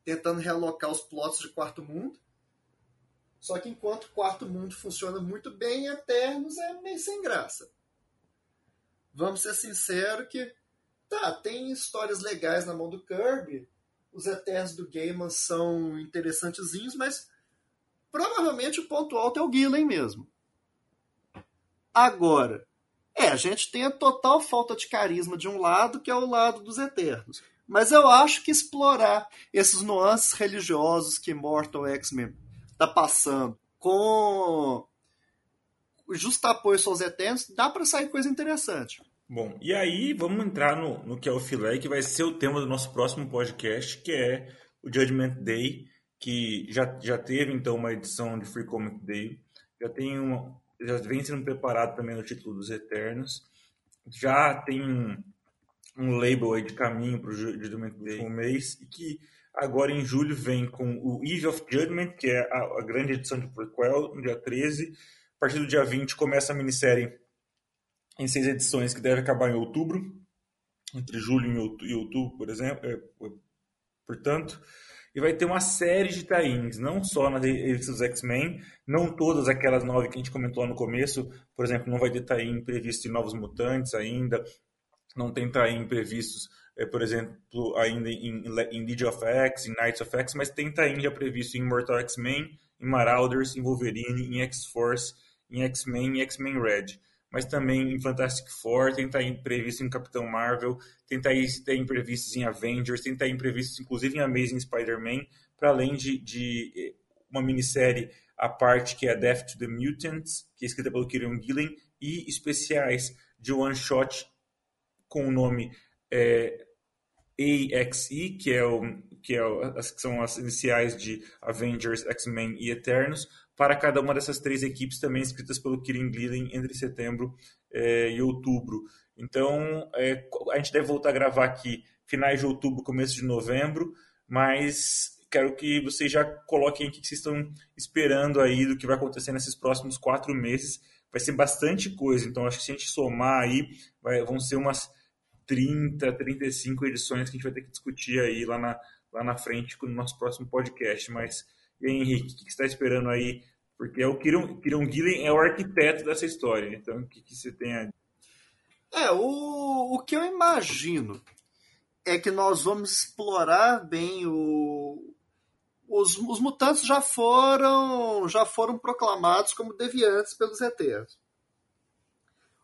tentando realocar os plots de Quarto Mundo. Só que enquanto Quarto Mundo funciona muito bem, Eternos é meio sem graça. Vamos ser sinceros que tá, tem histórias legais na mão do Kirby. Os Eternos do Gaiman são interessantezinhos, mas provavelmente o ponto alto é o Gillen mesmo. Agora, é, a gente tem a total falta de carisma de um lado, que é o lado dos Eternos. Mas eu acho que explorar esses nuances religiosos que Mortal X-Men está passando com justapoio aos Eternos, dá para sair coisa interessante. Bom, e aí vamos entrar no, no que é o filé, que vai ser o tema do nosso próximo podcast, que é o Judgment Day, que já, já teve então uma edição de Free Comic Day, já tem uma, já vem sendo preparado também no título dos Eternos, já tem um, label aí de caminho para o Judgment Day um mês, e que agora em julho vem com o Eve of Judgment, que é a, a grande edição de prequel, no dia 13. A partir do dia 20 começa a minissérie em seis edições, que deve acabar em outubro, entre julho e outubro, por exemplo. É, portanto, e vai ter uma série de tie-ins, não só nas revistas dos X-Men, não todas aquelas nove que a gente comentou lá no começo, por exemplo, não vai ter tie-in previsto de Novos Mutantes ainda, não tem tie-in é, por exemplo, ainda em, em League of X, em Knights of X, mas tem tie-in previsto em Mortal X-Men, em Marauders, em Wolverine, em X-Force, em X-Men e X-Men Red. Mas também em Fantastic Four, tem tie-in previsto em Capitão Marvel, tem tie-in em Avengers, tem tie-in previstos inclusive em Amazing Spider-Man, para além de, de eh, uma minissérie à parte que é Death to the Mutants, que é escrita pelo Kieron Gillen, e especiais de one shot com o nome é, AXE, que, é o, que, é o, as, que são as iniciais de Avengers, X-Men e Eternos, para cada uma dessas três equipes também escritas pelo Kieran Gillen entre setembro é, e outubro. Então, é, a gente deve voltar a gravar aqui finais de outubro, começo de novembro, mas quero que vocês já coloquem o que vocês estão esperando aí do que vai acontecer nesses próximos quatro meses. Vai ser bastante coisa, então acho que se a gente somar aí, vai, vão ser umas 30, 35 edições que a gente vai ter que discutir aí lá na, lá na frente no nosso próximo podcast. Mas, e aí, Henrique, o que, você está esperando aí? Porque é o Kiron, Gillen é o arquiteto dessa história. Então, o que, que você tem aí? É, o, o que eu imagino é que nós vamos explorar bem o. Os, os mutantes já foram já foram proclamados como deviantes pelos Eternos.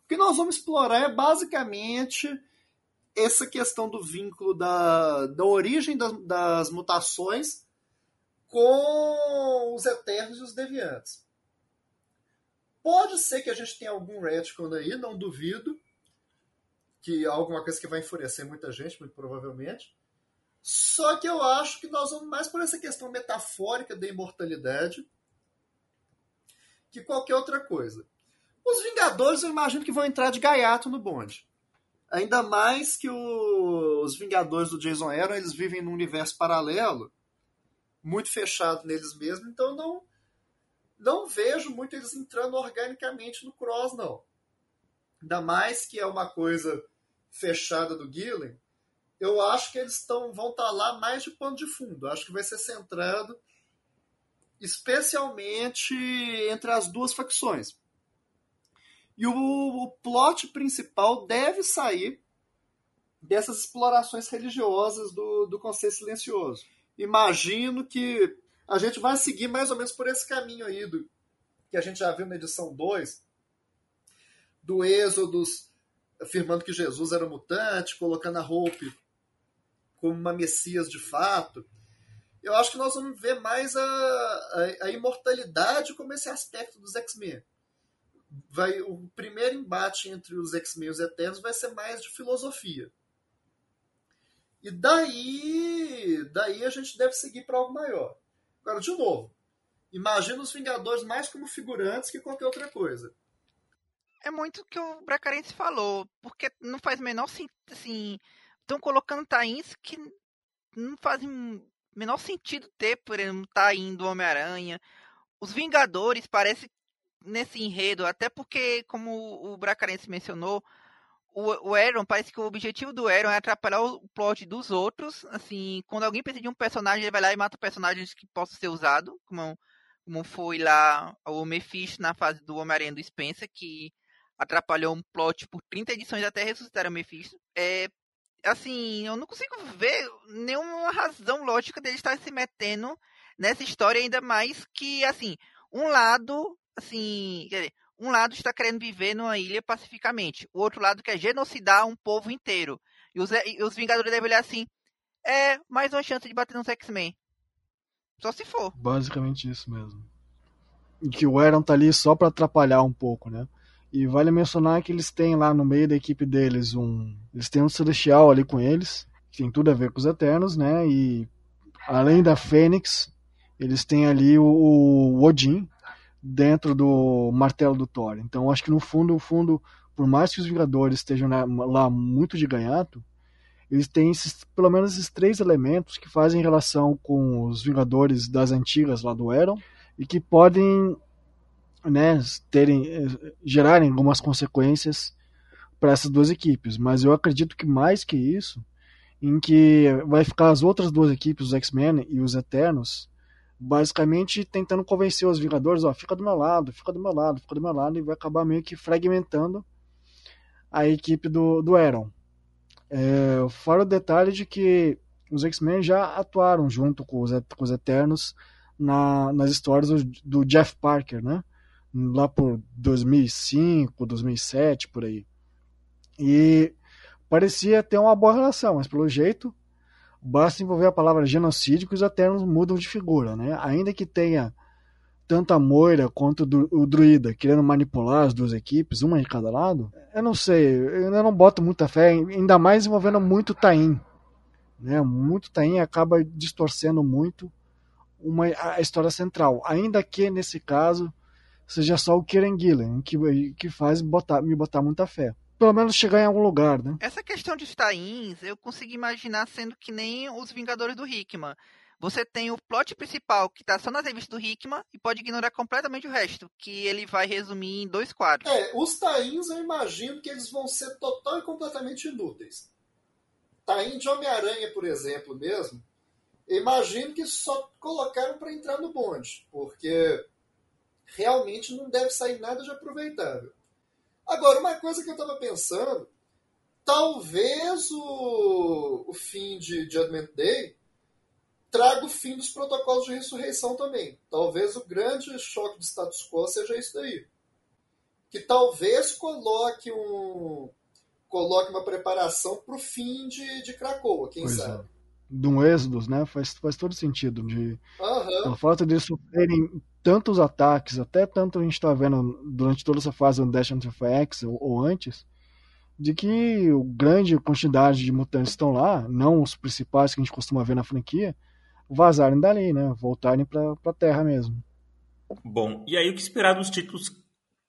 O que nós vamos explorar é basicamente essa questão do vínculo da, da origem das, das mutações com os Eternos e os Deviantes. Pode ser que a gente tenha algum retcon aí, não duvido. Que alguma coisa que vai enfurecer muita gente, muito provavelmente. Só que eu acho que nós vamos mais por essa questão metafórica da imortalidade que qualquer outra coisa. Os Vingadores eu imagino que vão entrar de gaiato no bonde. Ainda mais que o, os Vingadores do Jason Aaron, eles vivem num universo paralelo, muito fechado neles mesmos, então não não vejo muito eles entrando organicamente no Cross, não. Ainda mais que é uma coisa fechada do Gillen, eu acho que eles tão, vão estar tá lá mais de pano de fundo. Acho que vai ser centrado especialmente entre as duas facções. E o, o plot principal deve sair dessas explorações religiosas do, do Conselho Silencioso. Imagino que a gente vai seguir mais ou menos por esse caminho aí do, que a gente já viu na edição 2. do Êxodos afirmando que Jesus era mutante, colocando a Hope como uma Messias de fato. Eu acho que nós vamos ver mais a, a, a imortalidade como esse aspecto dos X-Men. Vai, o primeiro embate entre os X-Men e os Eternos vai ser mais de filosofia. E daí, daí a gente deve seguir para algo maior. Agora, de novo, imagina os Vingadores mais como figurantes que qualquer outra coisa. É muito o que o Bracarense falou, porque não faz menor sentido, assim, estão colocando tains que não fazem menor sentido ter por ele estar tá indo Homem-Aranha. Os Vingadores parece nesse enredo, até porque, como o Bracarense mencionou, o, o Aaron, parece que o objetivo do Aaron é atrapalhar o plot dos outros. Assim, quando alguém precisa de um personagem, ele vai lá e mata personagens que possam ser usados, como, como foi lá o Mephisto na fase do Homem-Aranha do Spencer, que atrapalhou um plot por 30 edições até ressuscitar o Mephisto. É, assim, eu não consigo ver nenhuma razão lógica dele estar se metendo nessa história, ainda mais que, assim, um lado, assim, quer dizer, um lado está querendo viver numa ilha pacificamente, o outro lado quer genocidar um povo inteiro. E os, e os Vingadores devem olhar assim: é mais uma chance de bater nos X-Men. Só se for. Basicamente isso mesmo. Que o Aaron tá ali só para atrapalhar um pouco, né? E vale mencionar que eles têm lá no meio da equipe deles um. Eles têm um Celestial ali com eles, que tem tudo a ver com os Eternos, né? E além da Fênix, eles têm ali o, o Odin, dentro do martelo do Thor. Então acho que no fundo, no fundo, por mais que os Vingadores estejam lá muito de ganhato, eles têm esses, pelo menos esses três elementos que fazem relação com os Vingadores das antigas lá do Eron e que podem né, terem, eh, gerarem algumas consequências para essas duas equipes. Mas eu acredito que mais que isso, em que vai ficar as outras duas equipes, os X-Men e os Eternos, basicamente tentando convencer os Vingadores, ó, fica do meu lado, fica do meu lado, fica do meu lado, e vai acabar meio que fragmentando a equipe do, do Aaron. É, fora o detalhe de que os X-Men já atuaram junto com os, com os Eternos na, nas histórias do, do, Jeff Parker, né? Lá por 2005, 2007, por aí. E parecia ter uma boa relação, mas pelo jeito Basta envolver a palavra genocídio que os Eternos mudam de figura, né? Ainda que tenha tanto a Moira quanto o Druida querendo manipular as duas equipes, uma de cada lado, eu não sei, eu não boto muita fé, ainda mais envolvendo muito Tain. Né? Muito Tain acaba distorcendo muito uma, a história central, ainda que nesse caso seja só o Kieran que, que faz botar, me botar muita fé pelo menos chegar em algum lugar, né? Essa questão de tains, eu consigo imaginar sendo que nem os Vingadores do Hickman. Você tem o plot principal que tá só nas revistas do Hickman e pode ignorar completamente o resto, que ele vai resumir em dois quadros. É, os tains eu imagino que eles vão ser total e completamente inúteis. Tain de Homem-Aranha, por exemplo, mesmo, eu imagino que só colocaram para entrar no bonde, porque realmente não deve sair nada de aproveitável. Agora, uma coisa que eu estava pensando, talvez o, o fim de Judgment Day traga o fim dos protocolos de ressurreição também. Talvez o grande choque de status quo seja isso daí. Que talvez coloque um coloque uma preparação para o fim de, de Krakoa, quem pois é. sabe. É. De um êxodo, né? Faz, faz todo sentido. De, uhum. A falta de sofrerem tantos ataques, até tanto a gente está vendo durante toda essa fase do Dash of X ou, ou, antes, de que grande quantidade de mutantes estão lá, não os principais que a gente costuma ver na franquia, vazarem dali, né? Voltarem para a Terra mesmo. Bom, e aí o que esperar dos títulos?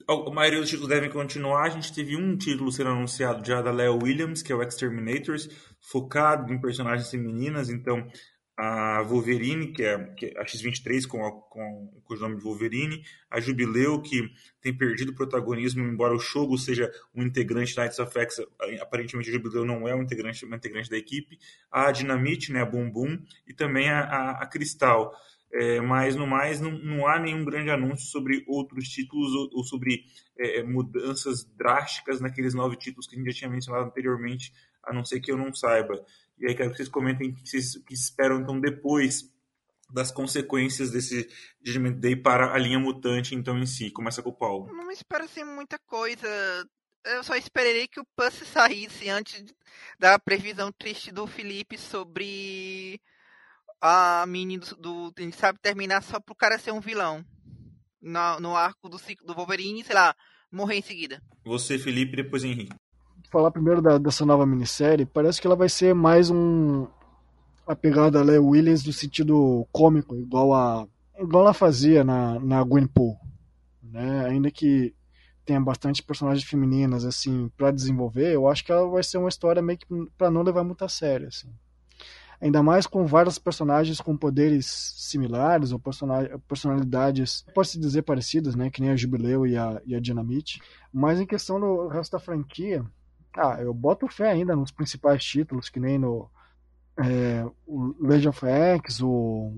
A maioria dos títulos devem continuar. A gente teve um título sendo anunciado já da Leo Williams, que é o Exterminators, focado em personagens femininas. Então, a Wolverine, que é, que é a X-23 com, a, com, com, o nome de Wolverine, a Jubileu, que tem perdido protagonismo, embora o Shogo seja um integrante da Knights of X, aparentemente a Jubileu não é um integrante, integrante da equipe, a Dinamite, né, a Boom, e também a, a, a Cristal. É, mas no mais não, não há nenhum grande anúncio sobre outros títulos ou, ou sobre é, mudanças drásticas naqueles nove títulos que a gente já tinha mencionado anteriormente, a não ser que eu não saiba. E aí quero que vocês comentem o que vocês que esperam então depois das consequências desse Judgment Day para a linha mutante então em si. Começa com o Paulo. Não espero assim muita coisa eu só esperaria que o Puss [LAUGHS] saísse antes da previsão triste do Felipe sobre a mini do, do ele sabe terminar só pro cara ser um vilão no, no arco do ciclo do Wolverine, sei lá, morrer em seguida. Você, Felipe, depois Henrique. Falar primeiro da, dessa nova minissérie, parece que ela vai ser mais um a pegada Lea Williams no sentido cômico, igual a igual ela fazia na na Gwenpool, né? Ainda que tenha bastante personagens femininas assim para desenvolver, eu acho que ela vai ser uma história meio que para não levar muito a sério assim. Ainda mais com vários personagens com poderes similares ou personalidades, pode-se dizer parecidas, né? Que nem a Jubileu e a, e a Dynamite. Mas em questão do resto da franquia, ah, eu boto fé ainda nos principais títulos, que nem no é, o Legend of X, o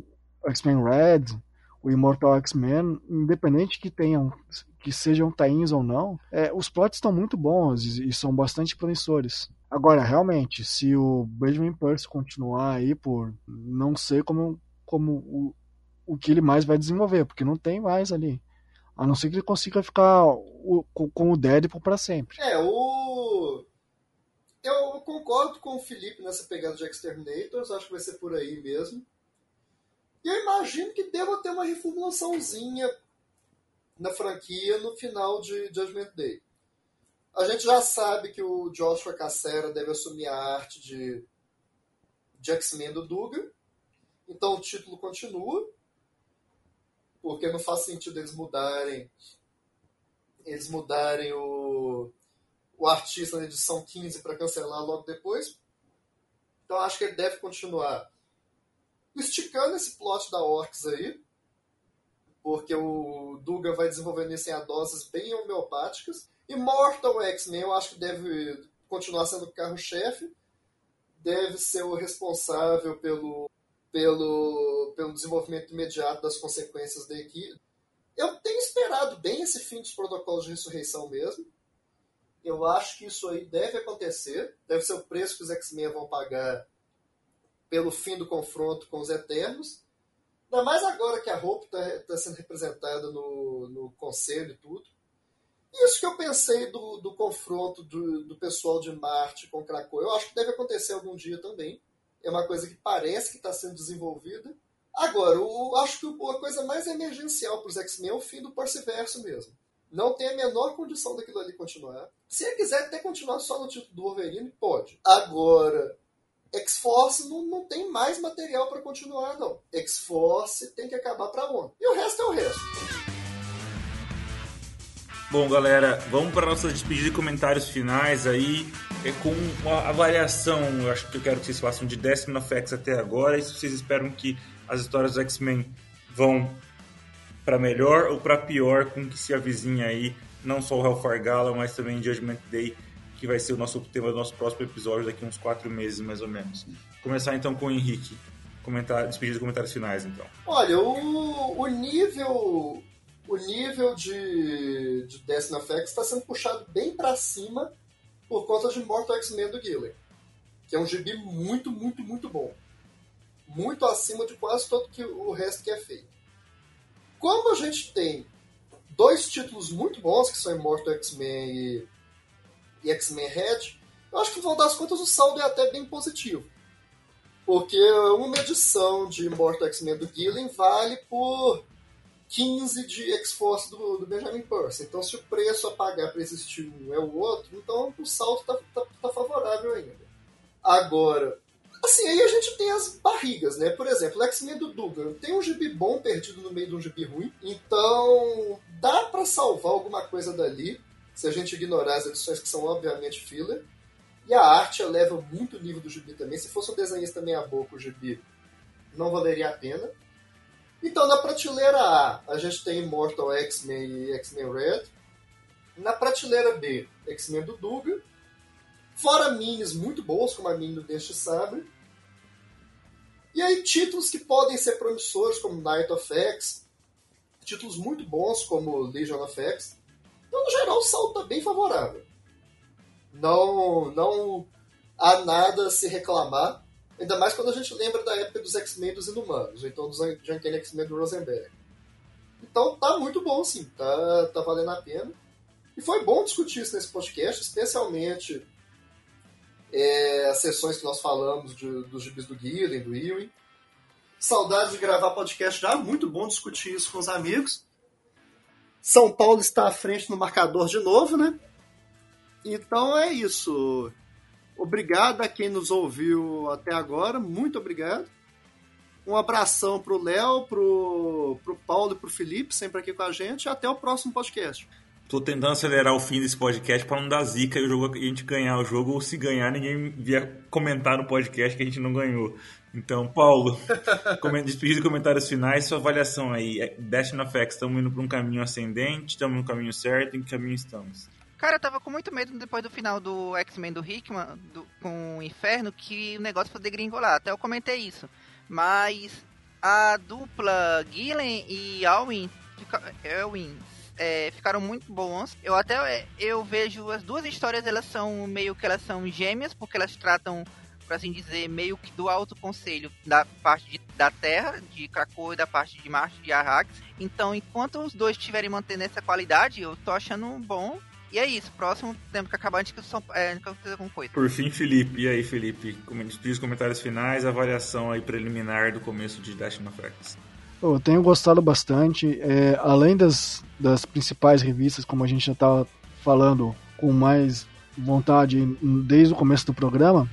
X-Men Red, o Immortal X-Men, independente que tenham que sejam tains ou não, é, os plots estão muito bons e, e, são bastante promissores. Agora, realmente, se o Benjamin Percy continuar aí por não sei como, como o, o que ele mais vai desenvolver, porque não tem mais ali. A não ser que ele consiga ficar o, com, com o Deadpool para sempre. É, o eu concordo com o Felipe nessa pegada de Exterminators, acho que vai ser por aí mesmo. E eu imagino que deva ter uma reformulaçãozinha na franquia no final de Judgment Day. A gente já sabe que o Joshua Cassera deve assumir a arte de, de X-Men do Duga. Então o título continua. Porque não faz sentido eles mudarem eles mudarem o, o artista na edição 15 para cancelar logo depois. Então acho que ele deve continuar esticando esse plot da Orcs aí, porque o Duga vai desenvolvendo isso em doses bem homeopáticas. E Mortal X-Men eu acho que deve continuar sendo o carro-chefe, deve ser o responsável pelo, pelo, pelo desenvolvimento imediato das consequências da equipe. Eu tenho esperado bem esse fim dos protocolos de ressurreição mesmo. Eu acho que isso aí deve acontecer. Deve ser o preço que os X-Men vão pagar pelo fim do confronto com os Eternos. Ainda mais agora que a Hope está tá sendo representada no, no conselho e tudo. Isso que eu pensei do, do confronto do, do pessoal de Marte com Krakow. Eu acho que deve acontecer algum dia também. É uma coisa que parece que está sendo desenvolvida. Agora, eu acho que a coisa mais emergencial para os X-Men é o fim do Perseverso mesmo. Não tem a menor condição daquilo ali continuar. Se ele quiser até continuar só no título do Wolverine, pode. Agora, X-Force não, não tem mais material para continuar, não. X-Force tem que acabar para onde? E o resto é o resto. Bom, galera, vamos para nossa despedida e comentários finais aí. É com uma avaliação, eu acho que eu quero que vocês façam de décimo FX até agora. E se vocês esperam que as histórias do X-Men vão para melhor ou para pior com que se avizinha aí, não só o Hellfire Gala, mas também Judgment Day que vai ser o nosso tema do nosso próximo episódio daqui uns quatro meses, mais ou menos. Começar então com o Henrique. Comentar, despedir de comentários finais, então. Olha, o, o nível o nível de, de Destiny X está sendo puxado bem para cima por conta de Mortal X-Men do Gillen, que é um gibi muito, muito, muito bom. Muito acima de quase todo que o resto que é feito. Como a gente tem dois títulos muito bons, que são Immortal X-Men e e X-Men Red, eu acho que no final das contas o saldo é até bem positivo. Porque uma edição de Immortal X-Men do Gillen vale por 15 de X-Force do, do, Benjamin Percy. Então, se o preço a pagar para existir um é o outro, então o saldo está tá, tá favorável ainda. Agora, assim, aí a gente tem as barrigas, né? Por exemplo, X-Men do Dugan tem um gibi bom perdido no meio de um gibi ruim, então dá para salvar alguma coisa dali se a gente ignorar as edições que são obviamente filler. E a arte eleva muito o nível do gibi também. Se fosse um desenhista meia boca, o gibi não valeria a pena. Então, na prateleira A, a gente tem Immortal X-Men e X-Men Red. Na prateleira B, X-Men do Duga. Fora minis muito boas, como a mini do Dente Sabre. E aí, títulos que podem ser promissores, como Night of X. Títulos muito bons, como Legion of X. Então, no geral, o saldo está bem favorável. Não, não há nada a se reclamar, ainda mais quando a gente lembra da época dos X-Men dos Inumanos, ou então dos Uncanny X-Men do Rosenberg. Então tá muito bom, sim, tá, tá valendo a pena. E foi bom discutir isso nesse podcast, especialmente é, as sessões que nós falamos de, dos gibis do Guilherme, do Ewing. Saudades de gravar podcast já, muito bom discutir isso com os amigos. São Paulo está à frente no marcador de novo, né? Então é isso. Obrigado a quem nos ouviu até agora, muito obrigado. Um abração pro Léo, pro, pro Paulo e pro Felipe, sempre aqui com a gente. Até o próximo podcast. Tô tentando acelerar o fim desse podcast para não dar zica e o jogo, a gente ganhar o jogo, ou se ganhar, ninguém vier comentar no podcast que a gente não ganhou. Então, Paulo, [LAUGHS] despedido de comentários finais, sua avaliação aí. É, Destiny of X, estamos indo para um caminho ascendente, estamos no caminho certo, em que caminho estamos? Cara, eu tava com muito medo depois do final do X-Men do Hickman do, com o Inferno que o negócio fosse degringolar. Até eu comentei isso. Mas a dupla Gillen e Alwyn, fica, Elwin é, ficaram muito bons. Eu até eu vejo as duas histórias, elas são meio que elas são gêmeas, porque elas tratam, por assim dizer, meio que do alto conselho da parte de, da Terra, de Krakow e da parte de Marte, de Arrax. Então, enquanto os dois estiverem mantendo essa qualidade, eu tô achando bom. E é isso, próximo temos que acabar antes que são é, com coisa. Por fim, Felipe. E aí, Felipe? Diz os comentários finais, avaliação aí preliminar do começo de Dash X. Eu tenho gostado bastante. É, além das, das principais revistas, como a gente já estava falando com mais vontade desde o começo do programa,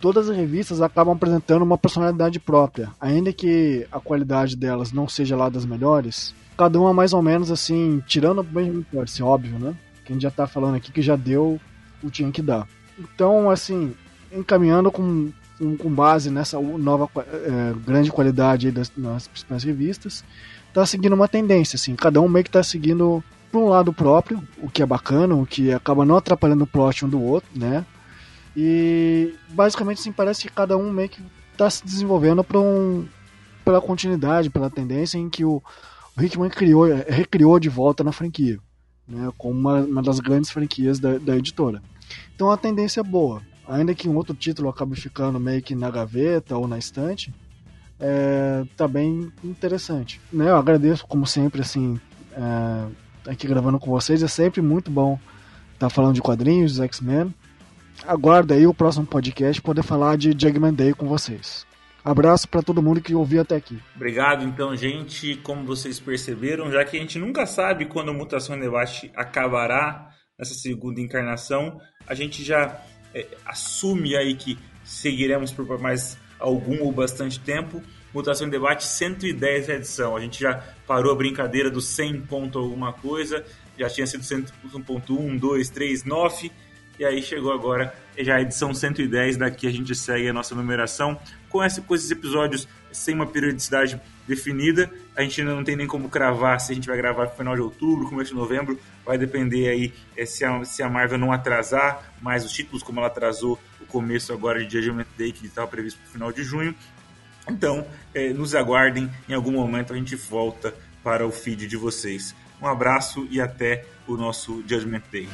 todas as revistas acabam apresentando uma personalidade própria. Ainda que a qualidade delas não seja lá das melhores, cada uma mais ou menos assim, tirando bem pode ser óbvio, né? Que a gente já está falando aqui que já deu o que tinha que dar. Então, assim, encaminhando com com, base nessa nova é, grande qualidade das, principais revistas, está seguindo uma tendência, assim, cada um meio que está seguindo para um lado próprio, o que é bacana, o que acaba não atrapalhando o plot um do outro, né? E basicamente assim, parece que cada um meio que está se desenvolvendo para um, pela continuidade, pela tendência em que o, o Hickman criou, recriou de volta na franquia, né? Como uma, uma das grandes franquias da, da editora. Então a tendência é boa ainda que um outro título acabe ficando meio que na gaveta ou na estante, é, tá bem interessante. Né, eu agradeço, como sempre, assim, é, aqui gravando com vocês. É sempre muito bom estar tá falando de quadrinhos, X-Men. Aguardo aí o próximo podcast poder falar de Jugman Day com vocês. Abraço para todo mundo que ouviu até aqui. Obrigado, então, gente. Como vocês perceberam, já que a gente nunca sabe quando a Mutação em Debate acabará nessa segunda encarnação, a gente já é, assume aí que seguiremos por mais algum ou bastante tempo. Mutação em Debate 110 edição. A gente já parou a brincadeira do 100 ponto alguma coisa, já tinha sido 100.1, 2, 3, 9, e aí chegou agora já a edição 110. Daqui a gente segue a nossa numeração com, essa, com esses episódios sem uma periodicidade definida. A gente ainda não tem nem como cravar se a gente vai gravar no final de outubro, começo de novembro. Vai depender aí é, se, a, se a Marvel não atrasar mais os títulos, como ela atrasou o começo agora de Judgment Day, que estava previsto para o final de junho. Então, é, nos aguardem, em algum momento a gente volta para o feed de vocês. Um abraço e até o nosso Judgment Day.